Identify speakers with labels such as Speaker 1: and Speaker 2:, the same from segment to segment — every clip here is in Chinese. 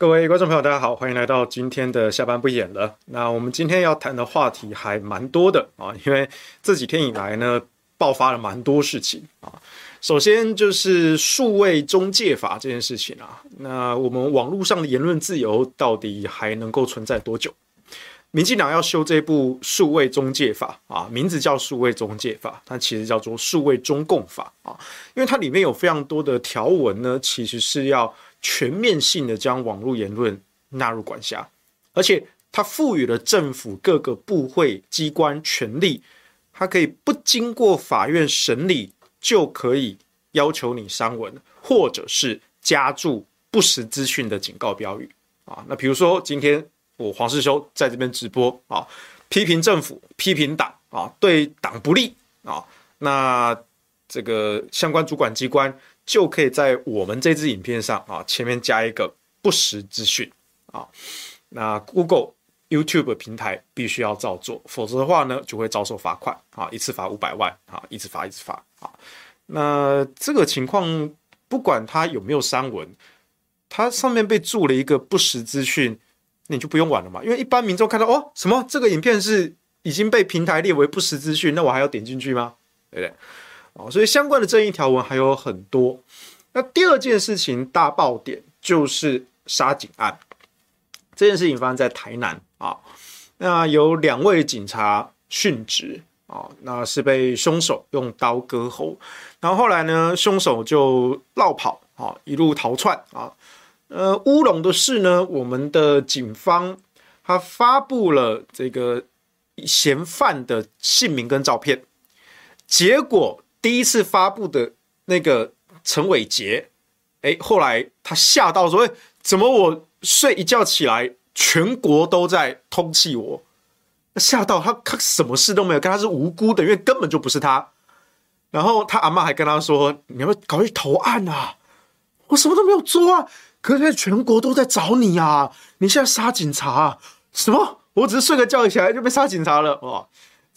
Speaker 1: 各位观众朋友，大家好，欢迎来到今天的下班不演了。那我们今天要谈的话题还蛮多的啊，因为这几天以来呢，爆发了蛮多事情啊。首先就是数位中介法这件事情啊，那我们网络上的言论自由到底还能够存在多久？民进党要修这部数位中介法啊，名字叫数位中介法，它其实叫做数位中共法啊，因为它里面有非常多的条文呢，其实是要。全面性的将网络言论纳入管辖，而且它赋予了政府各个部会机关权力，它可以不经过法院审理就可以要求你删文，或者是加注不实资讯的警告标语啊。那比如说今天我黄士修在这边直播啊，批评政府、批评党啊，对党不利啊，那这个相关主管机关。就可以在我们这支影片上啊，前面加一个不实资讯啊，那 Google、YouTube 平台必须要照做，否则的话呢，就会遭受罚款啊，一次罚五百万啊，一直罚一直罚啊。那这个情况，不管它有没有删文，它上面被注了一个不实资讯，那你就不用玩了嘛，因为一般民众看到哦，什么这个影片是已经被平台列为不实资讯，那我还要点进去吗？对不对？哦，所以相关的争议条文还有很多。那第二件事情大爆点就是杀警案，这件事情发生在台南啊。那有两位警察殉职啊，那是被凶手用刀割喉，然后后来呢，凶手就落跑啊，一路逃窜啊。呃，乌龙的是呢，我们的警方他发布了这个嫌犯的姓名跟照片，结果。第一次发布的那个陈伟杰，哎，后来他吓到说：“哎，怎么我睡一觉起来，全国都在通缉我？”吓到他，他什么事都没有干，他是无辜的，因为根本就不是他。然后他阿妈还跟他说：“你要不要搞去投案啊？我什么都没有做啊，可是现在全国都在找你啊！你现在杀警察？什么？我只是睡个觉起来就被杀警察了哇！”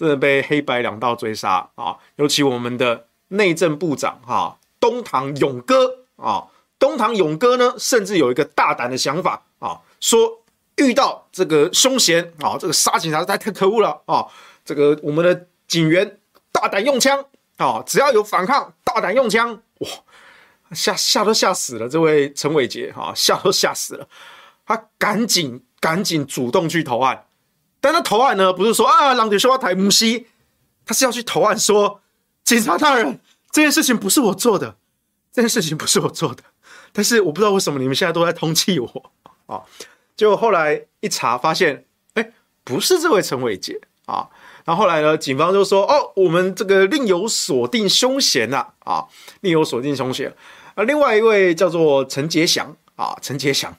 Speaker 1: 真的被黑白两道追杀啊！尤其我们的内政部长哈东堂勇哥啊，东堂勇哥呢，甚至有一个大胆的想法啊，说遇到这个凶嫌啊，这个杀警察太太可恶了啊！这个我们的警员大胆用枪啊，只要有反抗，大胆用枪哇！吓吓都吓死了，这位陈伟杰哈，吓都吓死了，他赶紧赶紧主动去投案。但他投案呢，不是说啊，让你说话台母西，他是要去投案说，警察大人，这件事情不是我做的，这件事情不是我做的，但是我不知道为什么你们现在都在通缉我啊！结果后来一查发现，哎，不是这位陈伟杰啊，然后后来呢，警方就说，哦，我们这个另有锁定凶嫌呐，啊，另有锁定凶嫌，啊，另外一位叫做陈杰祥啊，陈杰祥，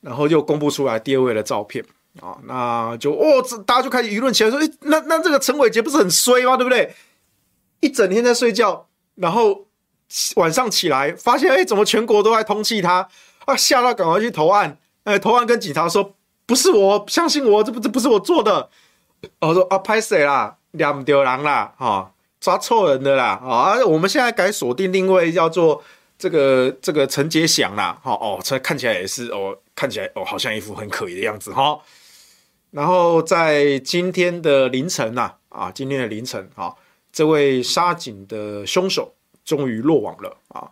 Speaker 1: 然后又公布出来第二位的照片。啊、哦，那就哦，这大家就开始舆论起来说，诶，那那这个陈伟杰不是很衰吗？对不对？一整天在睡觉，然后晚上起来发现，诶，怎么全国都在通缉他？啊，吓到赶快去投案，哎，投案跟警察说，不是我，相信我，这不这不是我做的。我说啊，拍谁啦？两丢人啦，哈、哦，抓错人的啦，啊，我们现在改锁定定位，叫做这个这个陈杰祥啦，好哦，这看起来也是哦，看起来哦，好像一副很可疑的样子，哈、哦。然后在今天的凌晨呐，啊，今天的凌晨啊，这位杀警的凶手终于落网了啊。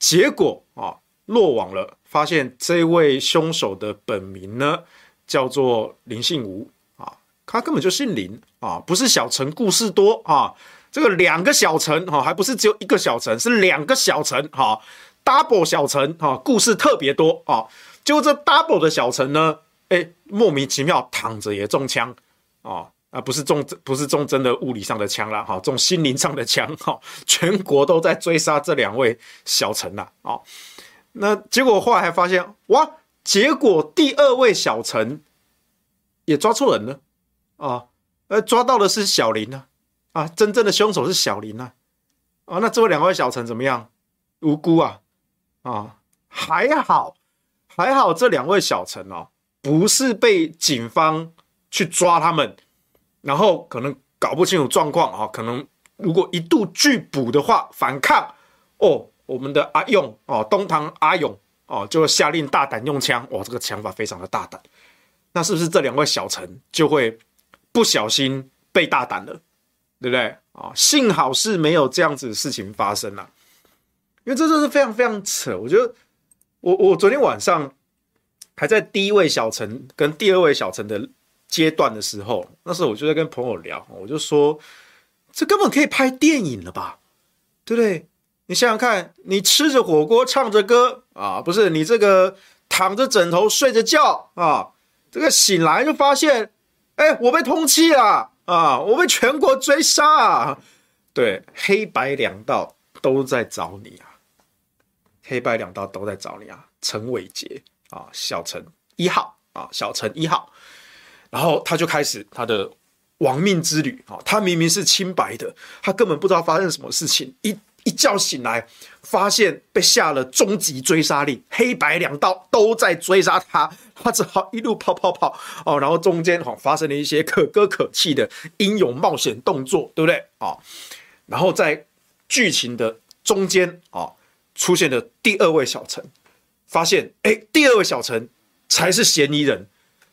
Speaker 1: 结果啊，落网了，发现这位凶手的本名呢叫做林信吾啊，他根本就姓林啊，不是小陈故事多啊。这个两个小陈哈，还不是只有一个小陈，是两个小陈哈，double 小陈哈，故事特别多啊。就这 double 的小陈呢。哎，莫名其妙躺着也中枪哦！啊，不是中不是中真的物理上的枪啦，哈，中心灵上的枪哈，全国都在追杀这两位小陈呐，啊，那结果后来还发现，哇，结果第二位小陈也抓错人了啊，呃，抓到的是小林啊，啊，真正的凶手是小林啊，啊，那这位两位小陈怎么样？无辜啊，啊，还好，还好，这两位小陈哦，不是被警方去抓他们。然后可能搞不清楚状况啊，可能如果一度拒捕的话，反抗哦，我们的阿勇哦，东堂阿勇哦，就下令大胆用枪，哇，这个枪法非常的大胆，那是不是这两位小陈就会不小心被大胆了，对不对啊？幸好是没有这样子的事情发生了，因为这真是非常非常扯。我觉得我我昨天晚上还在第一位小陈跟第二位小陈的。阶段的时候，那时候我就在跟朋友聊，我就说，这根本可以拍电影了吧，对不对？你想想看，你吃着火锅唱着歌啊，不是你这个躺着枕头睡着觉啊，这个醒来就发现，哎，我被通缉了啊，我被全国追杀啊，对，黑白两道都在找你啊，黑白两道都在找你啊，陈伟杰啊，小陈一号啊，小陈一号。然后他就开始他的亡命之旅啊！他明明是清白的，他根本不知道发生什么事情。一一觉醒来，发现被下了终极追杀令，黑白两道都在追杀他，他只好一路跑跑跑哦。然后中间哈发生了一些可歌可泣的英勇冒险动作，对不对啊？然后在剧情的中间啊，出现了第二位小陈，发现哎，第二位小陈才是嫌疑人。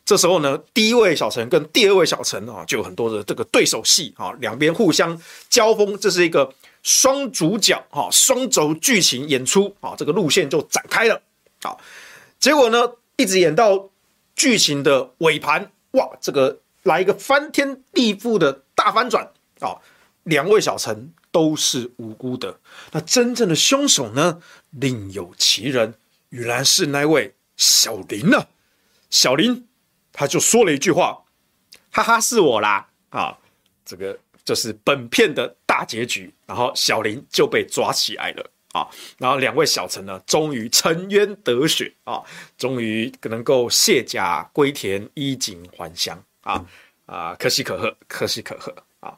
Speaker 1: 这时候呢，第一位小陈跟第二位小陈啊，就有很多的这个对手戏啊，两边互相交锋，这是一个双主角哈双轴剧情演出啊，这个路线就展开了啊。结果呢，一直演到剧情的尾盘，哇，这个来一个翻天地覆的大翻转啊！两位小陈都是无辜的，那真正的凶手呢，另有其人，原来是那位小林啊，小林。他就说了一句话：“哈哈，是我啦！”啊，这个就是本片的大结局。然后小林就被抓起来了啊，然后两位小陈呢，终于沉冤得雪啊，终于能够卸甲归田，衣锦还乡啊啊，可喜可贺，可喜可贺啊！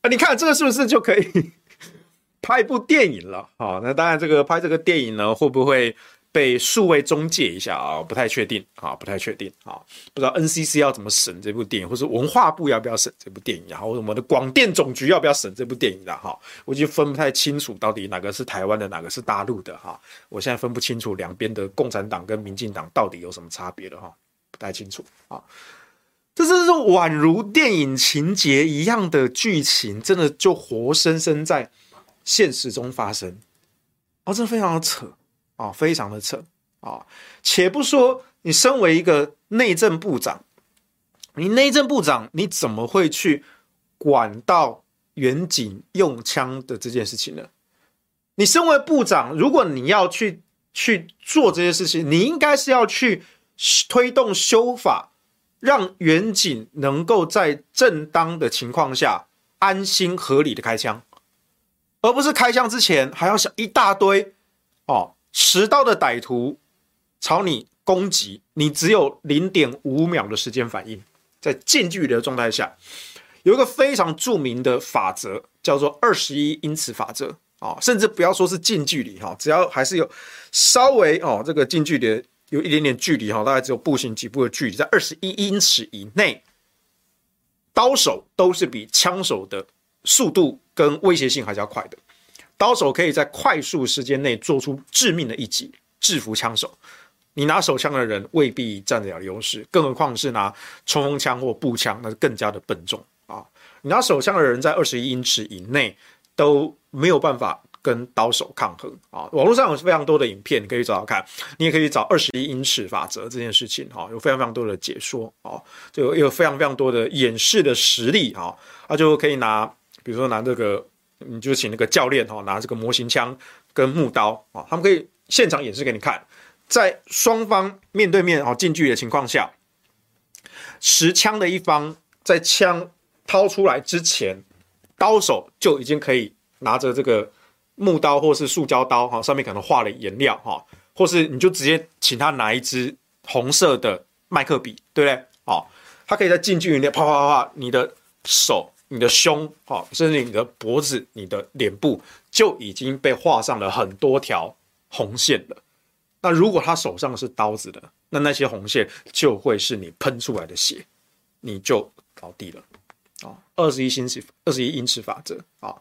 Speaker 1: 啊，你看这个是不是就可以 拍一部电影了？啊，那当然，这个拍这个电影呢，会不会？被数位中介一下啊，不太确定啊，不太确定啊，不知道 NCC 要怎么审这部电影，或是文化部要不要审这部电影，然后我们的广电总局要不要审这部电影的哈，我就分不太清楚到底哪个是台湾的，哪个是大陆的哈，我现在分不清楚两边的共产党跟民进党到底有什么差别了哈，不太清楚啊，这真是宛如电影情节一样的剧情，真的就活生生在现实中发生，哦，真的非常的扯。啊、哦，非常的扯啊、且不说你身为一个内政部长，你内政部长你怎么会去管到远景用枪的这件事情呢？你身为部长，如果你要去去做这些事情，你应该是要去推动修法，让远景能够在正当的情况下安心合理的开枪，而不是开枪之前还要想一大堆哦。持刀的歹徒朝你攻击，你只有零点五秒的时间反应。在近距离的状态下，有一个非常著名的法则，叫做二十一英尺法则啊。甚至不要说是近距离哈，只要还是有稍微哦，这个近距离有一点点距离哈，大概只有步行几步的距离，在二十一英尺以内，刀手都是比枪手的速度跟威胁性还是要快的。刀手可以在快速时间内做出致命的一击，制服枪手。你拿手枪的人未必占得了优势，更何况是拿冲锋枪或步枪，那是更加的笨重啊！你拿手枪的人在二十一英尺以内都没有办法跟刀手抗衡啊！网络上有非常多的影片，你可以找找看，你也可以找二十一英尺法则这件事情哈，有非常非常多的解说啊，就有非常非常多的演示的实例啊，那就可以拿，比如说拿这个。你就请那个教练哈，拿这个模型枪跟木刀啊，他们可以现场演示给你看，在双方面对面啊近距离的情况下，持枪的一方在枪掏出来之前，刀手就已经可以拿着这个木刀或是塑胶刀哈，上面可能画了颜料哈，或是你就直接请他拿一支红色的麦克笔，对不对？哦，他可以在近距离内啪啪啪啪，你的手、你的胸哈，甚至你的脖子、你的脸部就已经被画上了很多条红线了。那如果他手上是刀子的，那那些红线就会是你喷出来的血，你就倒地了啊！二十一星尺，二十一英尺法则啊！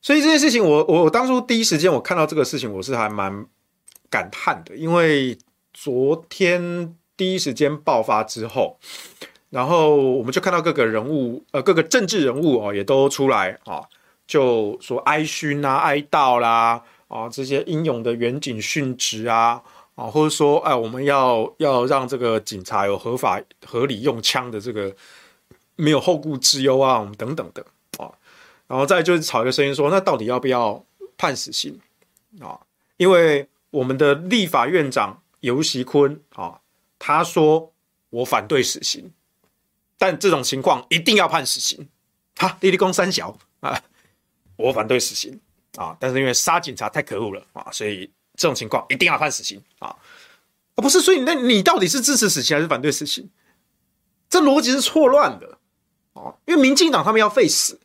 Speaker 1: 所以这件事情我，我我当初第一时间我看到这个事情，我是还蛮感叹的，因为昨天第一时间爆发之后，然后我们就看到各个人物，呃，各个政治人物哦，也都出来啊，就说哀勋啊、哀悼啦。啊，这些英勇的员警殉职啊，啊，或者说，哎，我们要要让这个警察有合法合理用枪的这个没有后顾之忧啊，我们等等的啊，然后再就是吵一个声音说，那到底要不要判死刑啊？因为我们的立法院长游锡堃啊，他说我反对死刑，但这种情况一定要判死刑。哈，立立功三小啊，我反对死刑。啊！但是因为杀警察太可恶了啊，所以这种情况一定要判死刑啊！啊，不是，所以那你到底是支持死刑还是反对死刑？这逻辑是错乱的啊！因为民进党他们要废死，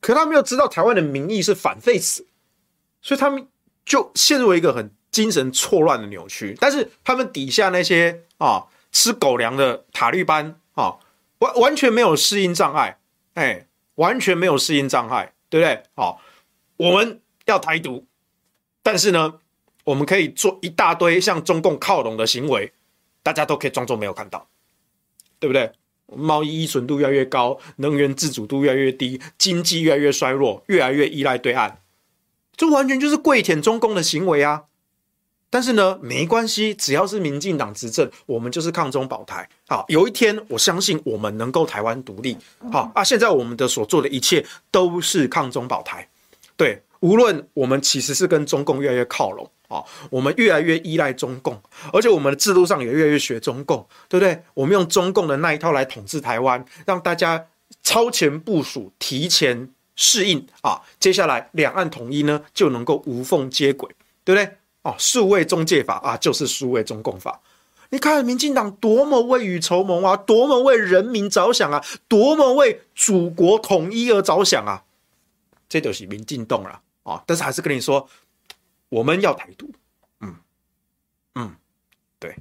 Speaker 1: 可他们又知道台湾的民意是反废死，所以他们就陷入一个很精神错乱的扭曲。但是他们底下那些啊吃狗粮的塔利班啊，完完全没有适应障碍，哎，完全没有适应障碍，对不对？好。我们要台独，但是呢，我们可以做一大堆向中共靠拢的行为，大家都可以装作没有看到，对不对？贸易依存度越来越高，能源自主度越来越低，经济越来越衰弱，越来越依赖对岸，这完全就是跪舔中共的行为啊！但是呢，没关系，只要是民进党执政，我们就是抗中保台。好，有一天我相信我们能够台湾独立。好啊，现在我们的所做的一切都是抗中保台。对，无论我们其实是跟中共越来越靠拢啊，我们越来越依赖中共，而且我们的制度上也越来越学中共，对不对？我们用中共的那一套来统治台湾，让大家超前部署、提前适应啊，接下来两岸统一呢就能够无缝接轨，对不对？哦，数位中介法啊，就是数位中共法。你看民进党多么未雨绸缪啊，多么为人民着想啊，多么为祖国统一而着想啊！这就是民进党了啊！但是还是跟你说，我们要台独，嗯嗯，对，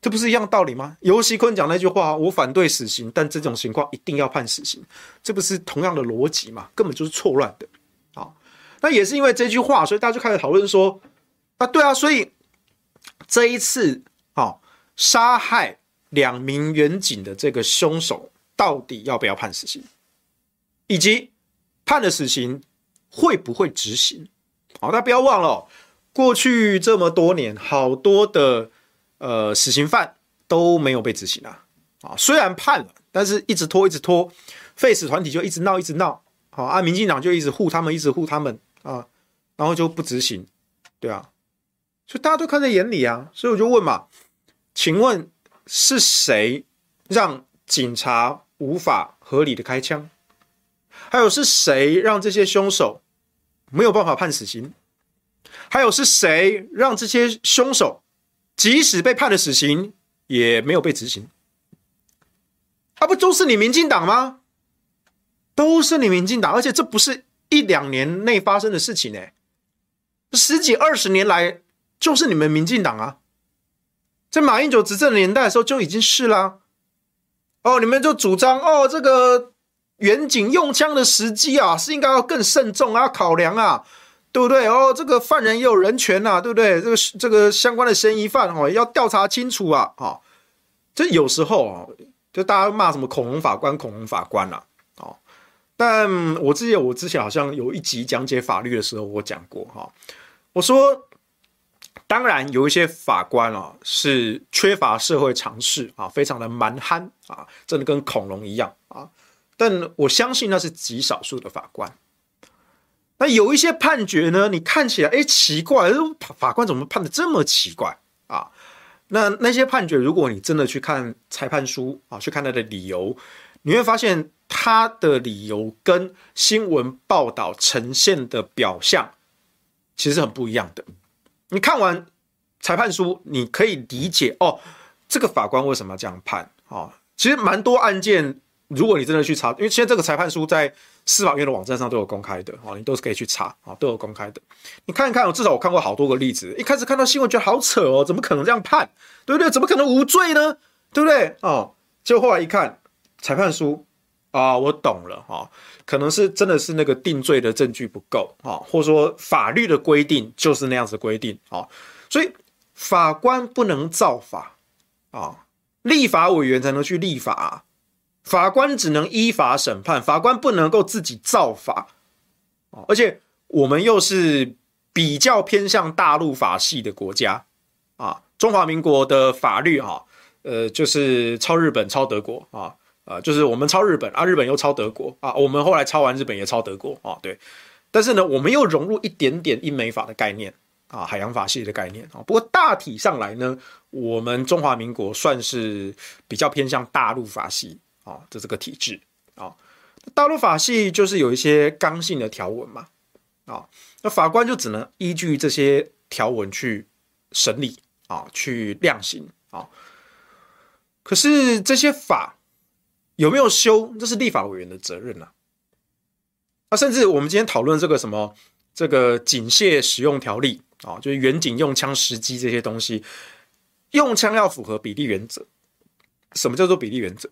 Speaker 1: 这不是一样道理吗？游锡堃讲那句话，我反对死刑，但这种情况一定要判死刑，这不是同样的逻辑吗？根本就是错乱的啊！那也是因为这句话，所以大家就开始讨论说，啊，对啊，所以这一次啊，杀害两名员警的这个凶手，到底要不要判死刑，以及？判了死刑会不会执行？好，大家不要忘了，过去这么多年，好多的呃死刑犯都没有被执行啊。啊，虽然判了，但是一直拖，一直拖，废死团体就一直闹，一直闹。好，啊，民进党就一直护他们，一直护他们啊，然后就不执行，对啊，所以大家都看在眼里啊。所以我就问嘛，请问是谁让警察无法合理的开枪？还有是谁让这些凶手没有办法判死刑？还有是谁让这些凶手即使被判了死刑也没有被执行？啊，不都是你民进党吗？都是你民进党，而且这不是一两年内发生的事情呢，十几二十年来就是你们民进党啊，在马英九执政年代的时候就已经是啦。哦，你们就主张哦这个。远警用枪的时机啊，是应该要更慎重啊，考量啊，对不对？哦，这个犯人也有人权呐，对不对？这个这个相关的嫌疑犯哦，要调查清楚啊，啊，这有时候啊，就大家骂什么恐龙法官、恐龙法官啊，哦，但我之前我之前好像有一集讲解法律的时候，我讲过哈，我说，当然有一些法官啊是缺乏社会常识啊，非常的蛮憨啊，真的跟恐龙一样啊。但我相信那是极少数的法官。那有一些判决呢，你看起来哎奇怪，法官怎么判的这么奇怪啊？那那些判决，如果你真的去看裁判书啊，去看他的理由，你会发现他的理由跟新闻报道呈现的表象其实很不一样的。你看完裁判书，你可以理解哦，这个法官为什么这样判啊？哦，其实蛮多案件，如果你真的去查，因为现在这个裁判书在司法院的网站上都有公开的哦，你都是可以去查啊，都有公开的。你看一看，至少我看过好多个例子。一开始看到新闻觉得好扯哦，怎么可能这样判？对不对？怎么可能无罪呢？对不对？哦，结果后来一看裁判书啊，我懂了哈，可能是真的是那个定罪的证据不够啊，或者说法律的规定就是那样子规定啊，所以法官不能造法啊，立法委员才能去立法。法官只能依法审判，法官不能够自己造法，而且我们又是比较偏向大陆法系的国家啊，中华民国的法律哈，呃，就是抄日本、抄德国啊，啊，就是我们抄日本啊，日本又抄德国啊，我们后来抄完日本也抄德国啊，对，但是呢，我们又融入一点点英美法的概念啊，海洋法系的概念啊，不过大体上来呢，我们中华民国算是比较偏向大陆法系。啊，这这个体制啊，大陆法系就是有一些刚性的条文嘛，啊，那法官就只能依据这些条文去审理啊，去量刑啊。可是这些法有没有修，这是立法委员的责任呐。啊，甚至我们今天讨论这个什么这个警械使用条例啊，就是远警用枪时机这些东西，用枪要符合比例原则。什么叫做比例原则？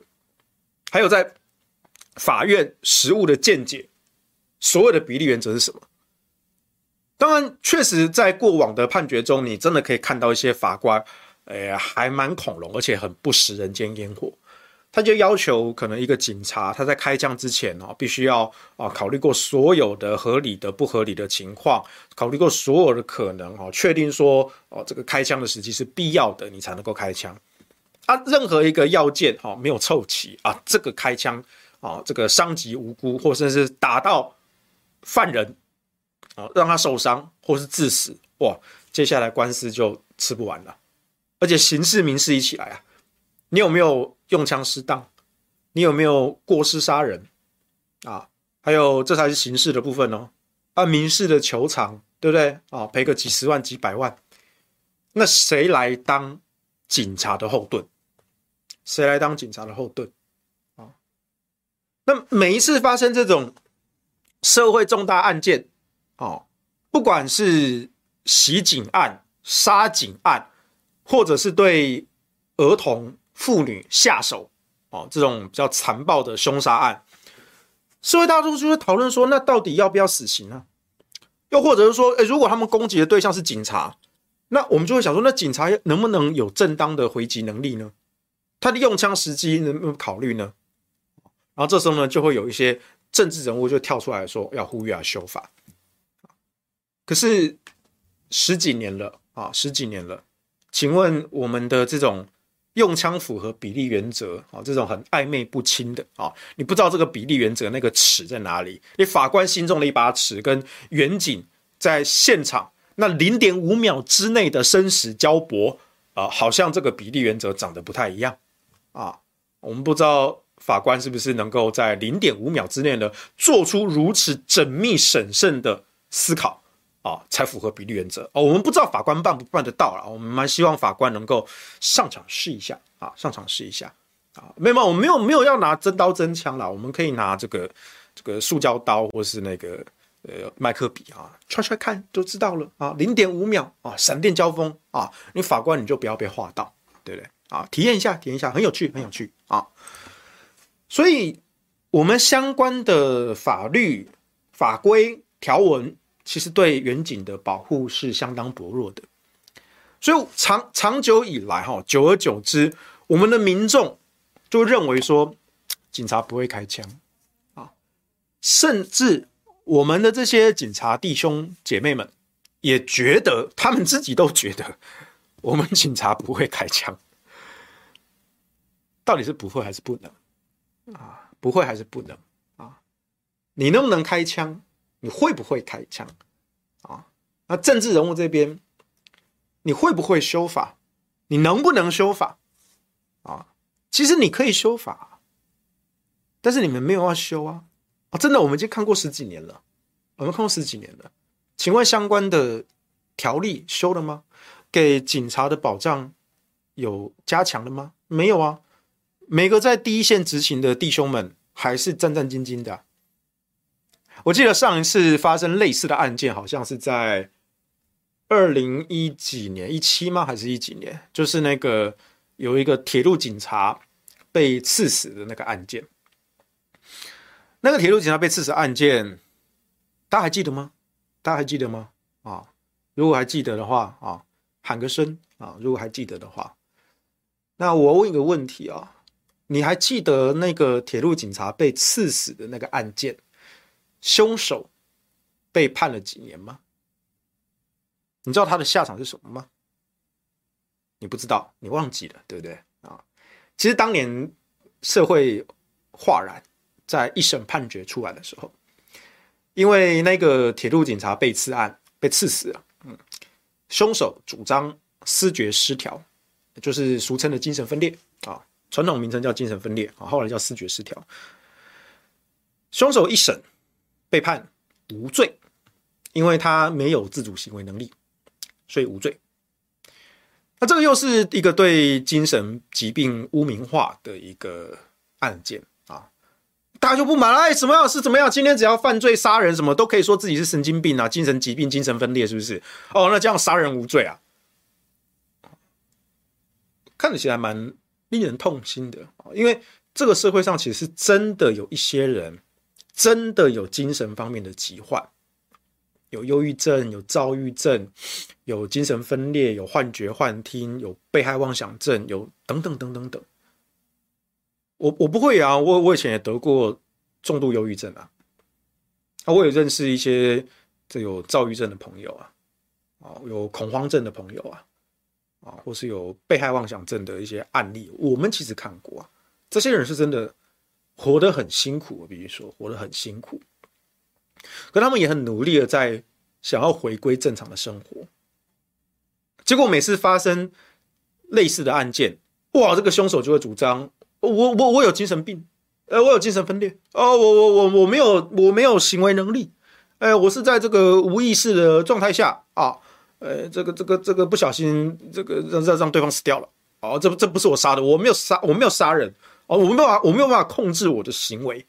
Speaker 1: 还有在法院实务的见解，所有的比例原则是什么？当然，确实在过往的判决中，你真的可以看到一些法官，哎，还蛮恐龙，而且很不食人间烟火。他就要求，可能一个警察他在开枪之前哦，必须要啊考虑过所有的合理的、不合理的情况，考虑过所有的可能哦，确定说哦这个开枪的时机是必要的，你才能够开枪。啊，任何一个要件哈没有凑齐啊，这个开枪啊，这个伤及无辜，或者是打到犯人啊，让他受伤或是致死，哇，接下来官司就吃不完了。而且刑事民事一起来啊，你有没有用枪失当？你有没有过失杀人？啊，还有这才是刑事的部分哦。按民事的求偿，对不对啊？赔个几十万、几百万，那谁来当警察的后盾？谁来当警察的后盾啊？那每一次发生这种社会重大案件，哦，不管是袭警案、杀警案，或者是对儿童、妇女下手，哦，这种比较残暴的凶杀案，社会大众就会讨论说，那到底要不要死刑呢？又或者是说，诶，如果他们攻击的对象是警察，那我们就会想说，那警察能不能有正当的回击能力呢？他的用枪时机能不能考虑呢？然后这时候呢，就会有一些政治人物就跳出来说要呼吁要修法。可是十几年了啊，十几年了，请问我们的这种用枪符合比例原则啊，这种很暧昧不清的啊，你不知道这个比例原则那个尺在哪里？你法官心中的一把尺跟远景在现场那零点五秒之内的生死交搏啊，好像这个比例原则长得不太一样。啊，我们不知道法官是不是能够在零点五秒之内呢，做出如此缜密审慎的思考啊，才符合比例原则哦。我们不知道法官办不办得到啦，我们蛮希望法官能够上场试一下啊，上场试一下啊。没有，我们没有没有要拿真刀真枪啦，我们可以拿这个这个塑胶刀或是那个呃麦克笔啊，踹踹看就知道了啊。零点五秒啊，闪电交锋啊，你法官你就不要被划到，对不对？啊，体验一下，体验一下，很有趣，很有趣啊！所以，我们相关的法律法规条文，其实对远景的保护是相当薄弱的。所以长长久以来，哈，久而久之，我们的民众就认为说，警察不会开枪啊，甚至我们的这些警察弟兄姐妹们也觉得，他们自己都觉得，我们警察不会开枪。到底是不会还是不能啊？不会还是不能啊？你能不能开枪？你会不会开枪啊？那政治人物这边，你会不会修法？你能不能修法啊？其实你可以修法，但是你们没有要修啊！啊，真的，我们已经看过十几年了，我们看过十几年了。请问相关的条例修了吗？给警察的保障有加强了吗？没有啊！每个在第一线执勤的弟兄们还是战战兢兢的。我记得上一次发生类似的案件，好像是在二零一几年，一七吗？还是一几年？就是那个有一个铁路警察被刺死的那个案件。那个铁路警察被刺死案件，大家还记得吗？大家还记得吗？啊，如果还记得的话啊，喊个声啊！如果还记得的话，那我问一个问题啊，你还记得那个铁路警察被刺死的那个案件，凶手被判了几年吗？你知道他的下场是什么吗？你不知道，你忘记了，对不对啊？其实当年社会哗然。在一审判决出来的时候，因为那个铁路警察被刺案被刺死了，嗯，凶手主张思觉失调，就是俗称的精神分裂啊，传统名称叫精神分裂啊，后来叫思觉失调。凶手一审被判无罪，因为他没有自主行为能力，所以无罪。那这个又是一个对精神疾病污名化的一个案件啊。大家就不满了，哎，什么样是怎么样？今天只要犯罪杀人，什么都可以说自己是神经病啊，精神疾病、精神分裂，是不是？哦，那这样杀人无罪啊？看起来蛮令人痛心的，因为这个社会上其实是真的有一些人，真的有精神方面的疾患，有忧郁症、有躁郁症、有精神分裂、有幻觉、幻听、有被害妄想症、有等等等等等。我我不会啊，我我以前也得过重度忧郁症啊，啊，我也认识一些这有躁郁症的朋友啊，啊，有恐慌症的朋友啊，啊，或是有被害妄想症的一些案例，我们其实看过啊，这些人是真的活得很辛苦，我必须说活得很辛苦，可他们也很努力的在想要回归正常的生活，结果每次发生类似的案件，哇，这个凶手就会主张。我我我有精神病，呃，我有精神分裂，哦，我我我我没有我没有行为能力，哎，我是在这个无意识的状态下啊，呃，这个这个这个不小心这个让让让对方死掉了，哦，这不这不是我杀的，我没有杀我没有杀人，哦，我没有办法我没有办法控制我的行为，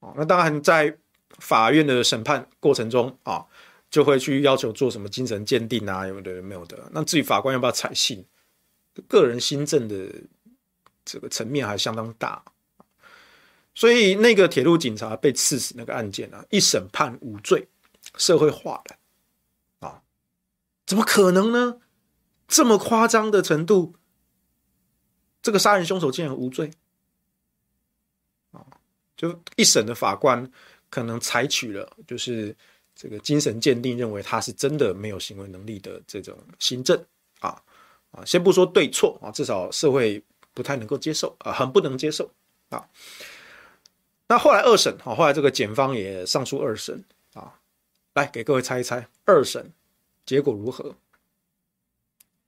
Speaker 1: 哦，那当然在法院的审判过程中啊，就会去要求做什么精神鉴定啊，有的没有的，那至于法官要不要采信，个人心证的。这个层面还相当大，所以那个铁路警察被刺死那个案件啊，一审判无罪，社会化了啊，怎么可能呢？这么夸张的程度，这个杀人凶手竟然无罪啊！就一审的法官可能采取了就是这个精神鉴定，认为他是真的没有行为能力的这种新证啊啊，先不说对错啊，至少社会。不太能够接受啊，很不能接受啊。那后来二审啊，后来这个检方也上诉二审啊，来给各位猜一猜，二审结果如何？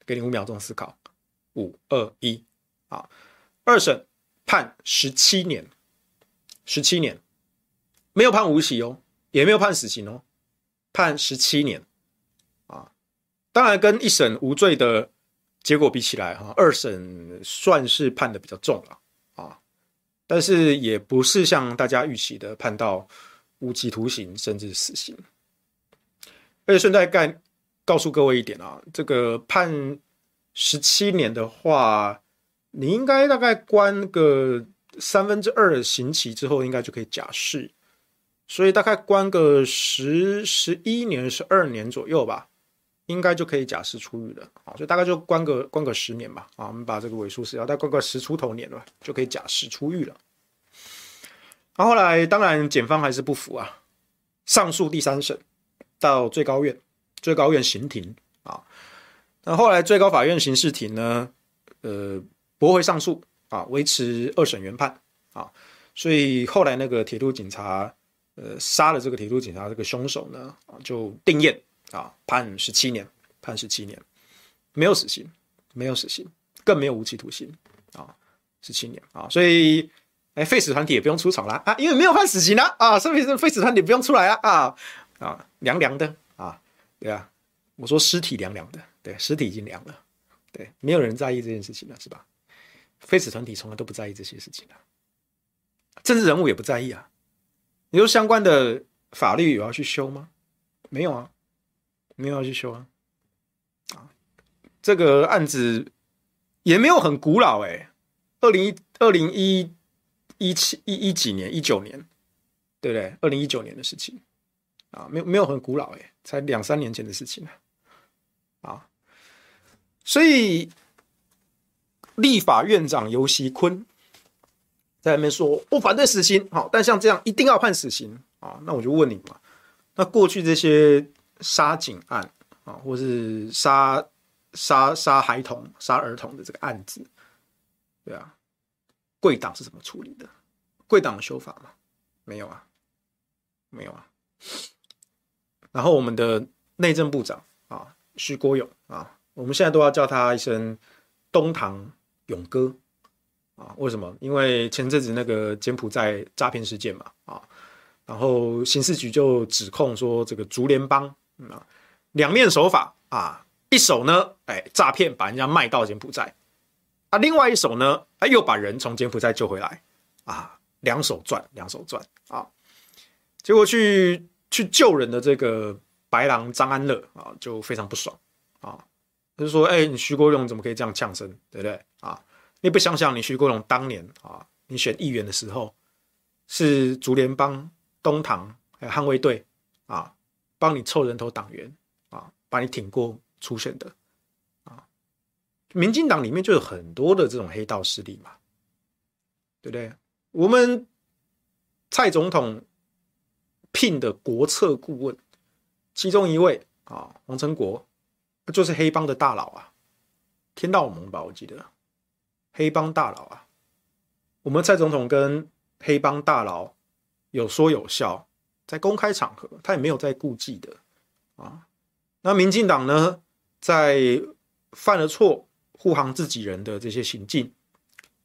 Speaker 1: 给你五秒钟思考，五二一啊，二审判十七年，十七年没有判无期哦，也没有判死刑哦，判十七年啊。当然跟一审无罪的。结果比起来，哈，二审算是判的比较重了啊，但是也不是像大家预期的判到无期徒刑甚至死刑。而且顺带概告诉各位一点啊，这个判十七年的话，你应该大概关个三分之二的刑期之后，应该就可以假释，所以大概关个十十一年、十二年左右吧。应该就可以假释出狱了啊，所以大概就关个关个十年吧啊，我们把这个尾数是要再关个十出头年了，就可以假释出狱了。然后后来当然检方还是不服啊，上诉第三审到最高院，最高院刑庭啊，那后来最高法院刑事庭呢，呃，驳回上诉啊，维持二审原判啊，所以后来那个铁路警察，呃，杀了这个铁路警察这个凶手呢，啊，就定谳。啊，判十七年，判十七年，没有死刑，没有死刑，更没有无期徒刑啊，十七年啊，所以哎，废死团体也不用出场了啊，因为没有判死刑了啊，所以废死团体不用出来啊啊啊，凉凉的啊，对啊，我说尸体凉凉的，对，尸体已经凉了，对，没有人在意这件事情了，是吧？非死团体从来都不在意这些事情的，政治人物也不在意啊。你说相关的法律有要去修吗？没有啊，没有要去修啊。啊，这个案子也没有很古老哎、二零一二零一。一七一一几年，一九年，对不对？二零一九年的事情啊，没有没有很古老哎，才两三年前的事情啊，啊，所以立法院长游锡坤在那边说，我反对死刑，好，但像这样一定要判死刑啊，那我就问你嘛，那过去这些杀警案啊，或是杀杀杀孩童、杀儿童的这个案子，对啊。贵党是怎么处理的？贵党的修法吗？没有啊，没有啊。然后我们的内政部长啊，徐国勇啊，我们现在都要叫他一声“东堂勇哥”啊。为什么？因为前阵子那个柬埔寨诈骗事件嘛啊，然后刑事局就指控说这个竹联帮啊两面手法啊，一手呢哎诈骗把人家卖到柬埔寨。啊，另外一手呢，啊，又把人从柬埔寨救回来，啊，两手赚，两手赚啊！结果去去救人的这个白狼张安乐啊，就非常不爽啊，他就说：“哎、你徐国勇怎么可以这样呛声，对不对？啊，你不想想，你徐国勇当年啊，你选议员的时候，是竹联帮、东堂还有捍卫队啊，帮你凑人头党员啊，把你挺过初选的啊。”民进党里面就有很多的这种黑道势力嘛，对不对？我们蔡总统聘的国策顾问，其中一位啊，黄成国，就是黑帮的大佬啊，天道盟吧，我记得，黑帮大佬啊。我们蔡总统跟黑帮大佬有说有笑，在公开场合，他也没有在顾忌的啊。那民进党呢，在犯了错。护航自己人的这些行径，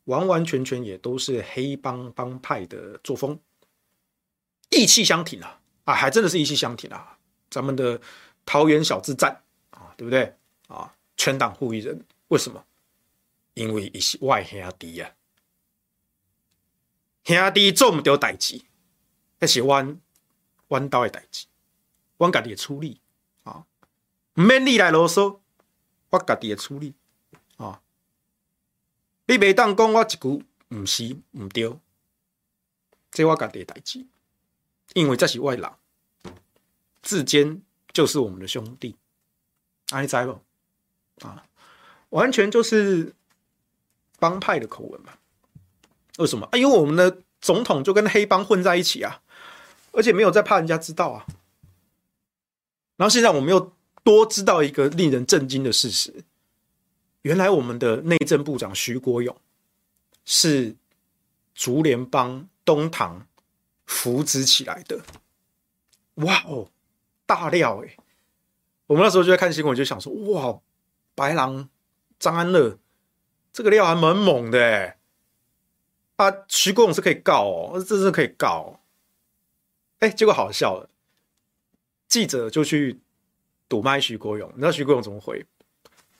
Speaker 1: 完完全全也都是黑帮帮派的作风，义气相挺啊！啊，还真的是义气相挺啊！咱们的桃园小智战，对不对啊？全党护一人，为什么？因为伊是外兄弟呀，兄弟做唔到代志，那是弯弯刀的代志，我家己的处理啊，唔免你来啰嗦，我家己的处理啊。你袂当讲我一句毋是毋对，这我家己的代志，因为这是外人，志坚就是我们的兄弟，啊，你知不？啊，完全就是帮派的口吻嘛？为什么？啊，因为我们的总统就跟黑帮混在一起啊，而且没有在怕人家知道啊。然后现在我们又多知道一个令人震惊的事实。原来我们的内政部长徐国勇是竹联帮东堂扶植起来的，哇哦，大料哎！我们那时候就在看新闻，就想说哇，白狼张安乐这个料还蛮猛的！啊，徐国勇是可以告哦，这是可以告哦。哎，结果好笑了，记者就去堵麦徐国勇，你知道徐国勇怎么回？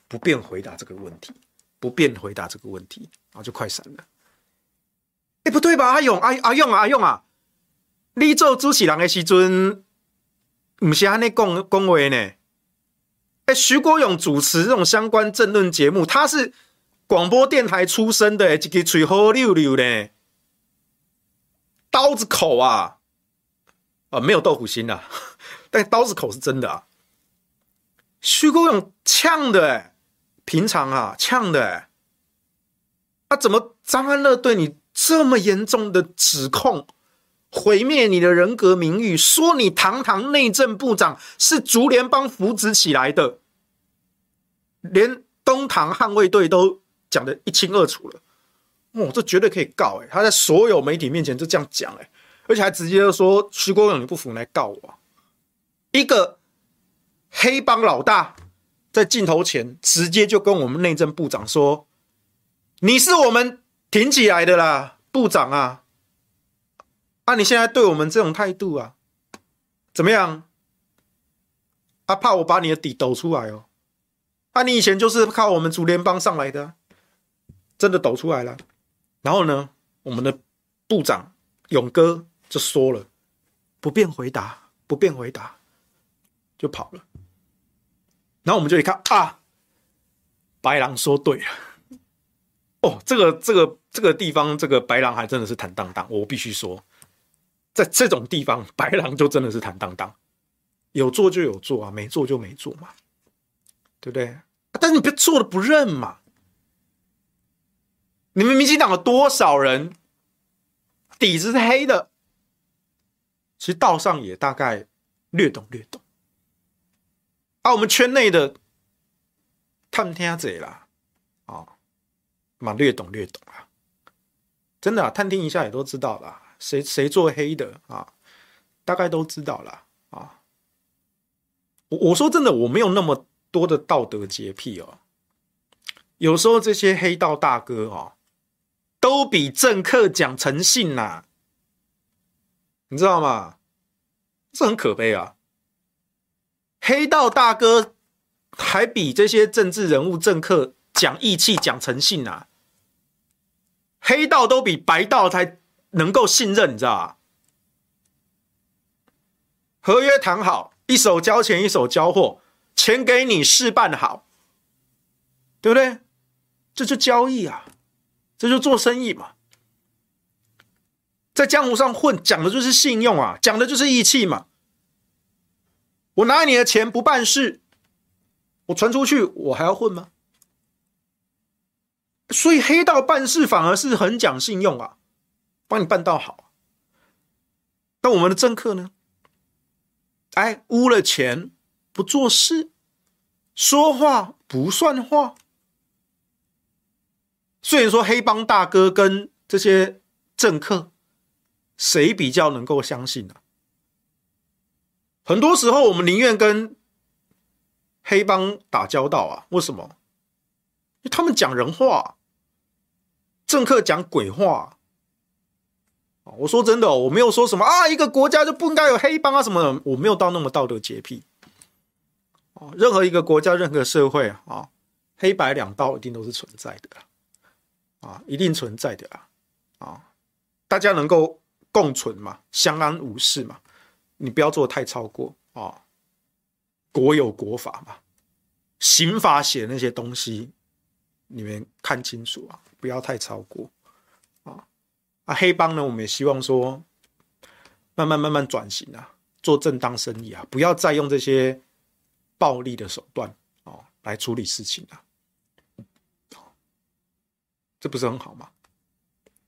Speaker 1: 不便回答这个问题，不便回答这个问题，然后就快闪了。哎，不对吧？阿勇，阿阿勇啊，阿勇啊，你做主持人的时阵，不是安尼讲讲话呢？哎，徐国勇主持这种相关政论节目，他是广播电台出身的，一个嘴好溜溜呢，刀子口啊，啊，没有豆腐心啊，但刀子口是真的啊。徐国勇呛的哎。平常啊，呛的、欸，啊，怎么张安乐对你这么严重的指控，毁灭你的人格名誉，说你堂堂内政部长是竹联帮扶植起来的，连东堂捍卫队都讲得一清二楚了，哦，这绝对可以告哎、他在所有媒体面前就这样讲哎、而且还直接说徐国勇你不服来告我，一个黑帮老大。在镜头前，直接就跟我们内政部长说：“你是我们挺起来的啦，部长啊，啊，你现在对我们这种态度啊，怎么样？啊，怕我把你的底抖出来哦。啊，你以前就是靠我们竹联帮上来的，真的抖出来了。然后呢，我们的部长勇哥就说了，不便回答，不便回答，就跑了。然后我们就一看啊，白狼说对了。哦，这个这个这个地方，这个白狼还真的是坦荡荡。我必须说，在这种地方，白狼就真的是坦荡荡，有做就有做啊，没做就没做嘛，对不对？但是你别做了不认嘛。你们民进党有多少人底子是黑的？其实道上也大概略懂略懂。啊，我们圈内的探听者啦，啊，蛮略懂略懂啊，真的啊，探听一下也都知道了，谁谁做黑的啊，大概都知道了啊。我我说真的，我没有那么多的道德洁癖哦。有时候这些黑道大哥哦，都比政客讲诚信呐，你知道吗？这很可悲啊。黑道大哥还比这些政治人物、政客讲义气、讲诚信啊！黑道都比白道才能够信任，你知道吧？合约谈好，一手交钱，一手交货，钱给你，事办好，对不对？这就交易啊，这就做生意嘛。在江湖上混，讲的就是信用啊，讲的就是义气嘛。我拿你的钱不办事，我传出去，我还要混吗？所以黑道办事反而是很讲信用啊，帮你办到好。但我们的政客呢？哎，污了钱不做事，说话不算话。所以说，黑帮大哥跟这些政客，谁比较能够相信呢、很多时候，我们宁愿跟黑帮打交道啊？为什么？因为他们讲人话，政客讲鬼话。我说真的，我没有说什么啊，一个国家就不应该有黑帮啊什么的，我没有到那么道德洁癖。任何一个国家、任何社会啊，黑白两道一定都是存在的啊，一定存在的啊，啊，大家能够共存嘛，相安无事嘛。你不要做太超过啊、国有国法嘛，刑法写那些东西，你们看清楚啊！不要太超过、啊，黑帮呢，我们也希望说，慢慢慢慢转型啊，做正当生意啊，不要再用这些暴力的手段哦来处理事情啊！这不是很好吗？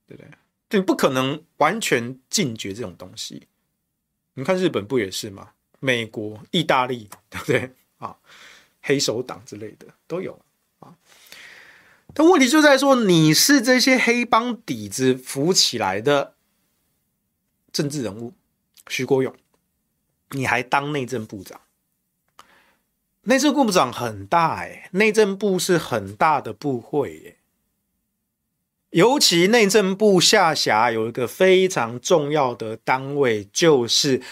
Speaker 1: 对不对？你不可能完全禁绝这种东西。你看日本不也是吗？美国、意大利，对不对啊？黑手党之类的都有啊。但问题就在说，你是这些黑帮底子扶起来的政治人物，徐国勇，你还当内政部长？内政部部长很大哎、欸，内政部是很大的部会耶、尤其内政部下辖有一个非常重要的单位，就是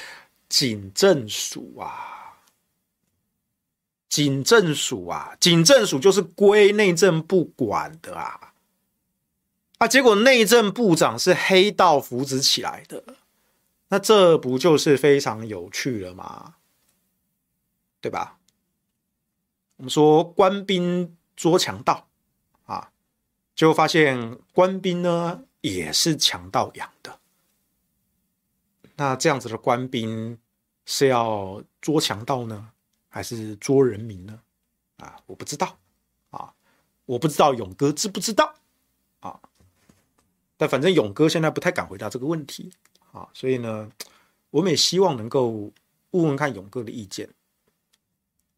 Speaker 1: 警政署啊。警政署啊，警政署就是归内政部管的啊。啊，结果内政部长是黑道扶植起来的，那这不就是非常有趣了吗？对吧？我们说官兵捉强盗啊。就发现官兵呢也是强盗养的，那这样子的官兵是要捉强盗呢，还是捉人民呢？啊，我不知道啊，我不知道勇哥知不知道啊？但反正勇哥现在不太敢回答这个问题啊，所以呢，我们也希望能够问问看勇哥的意见。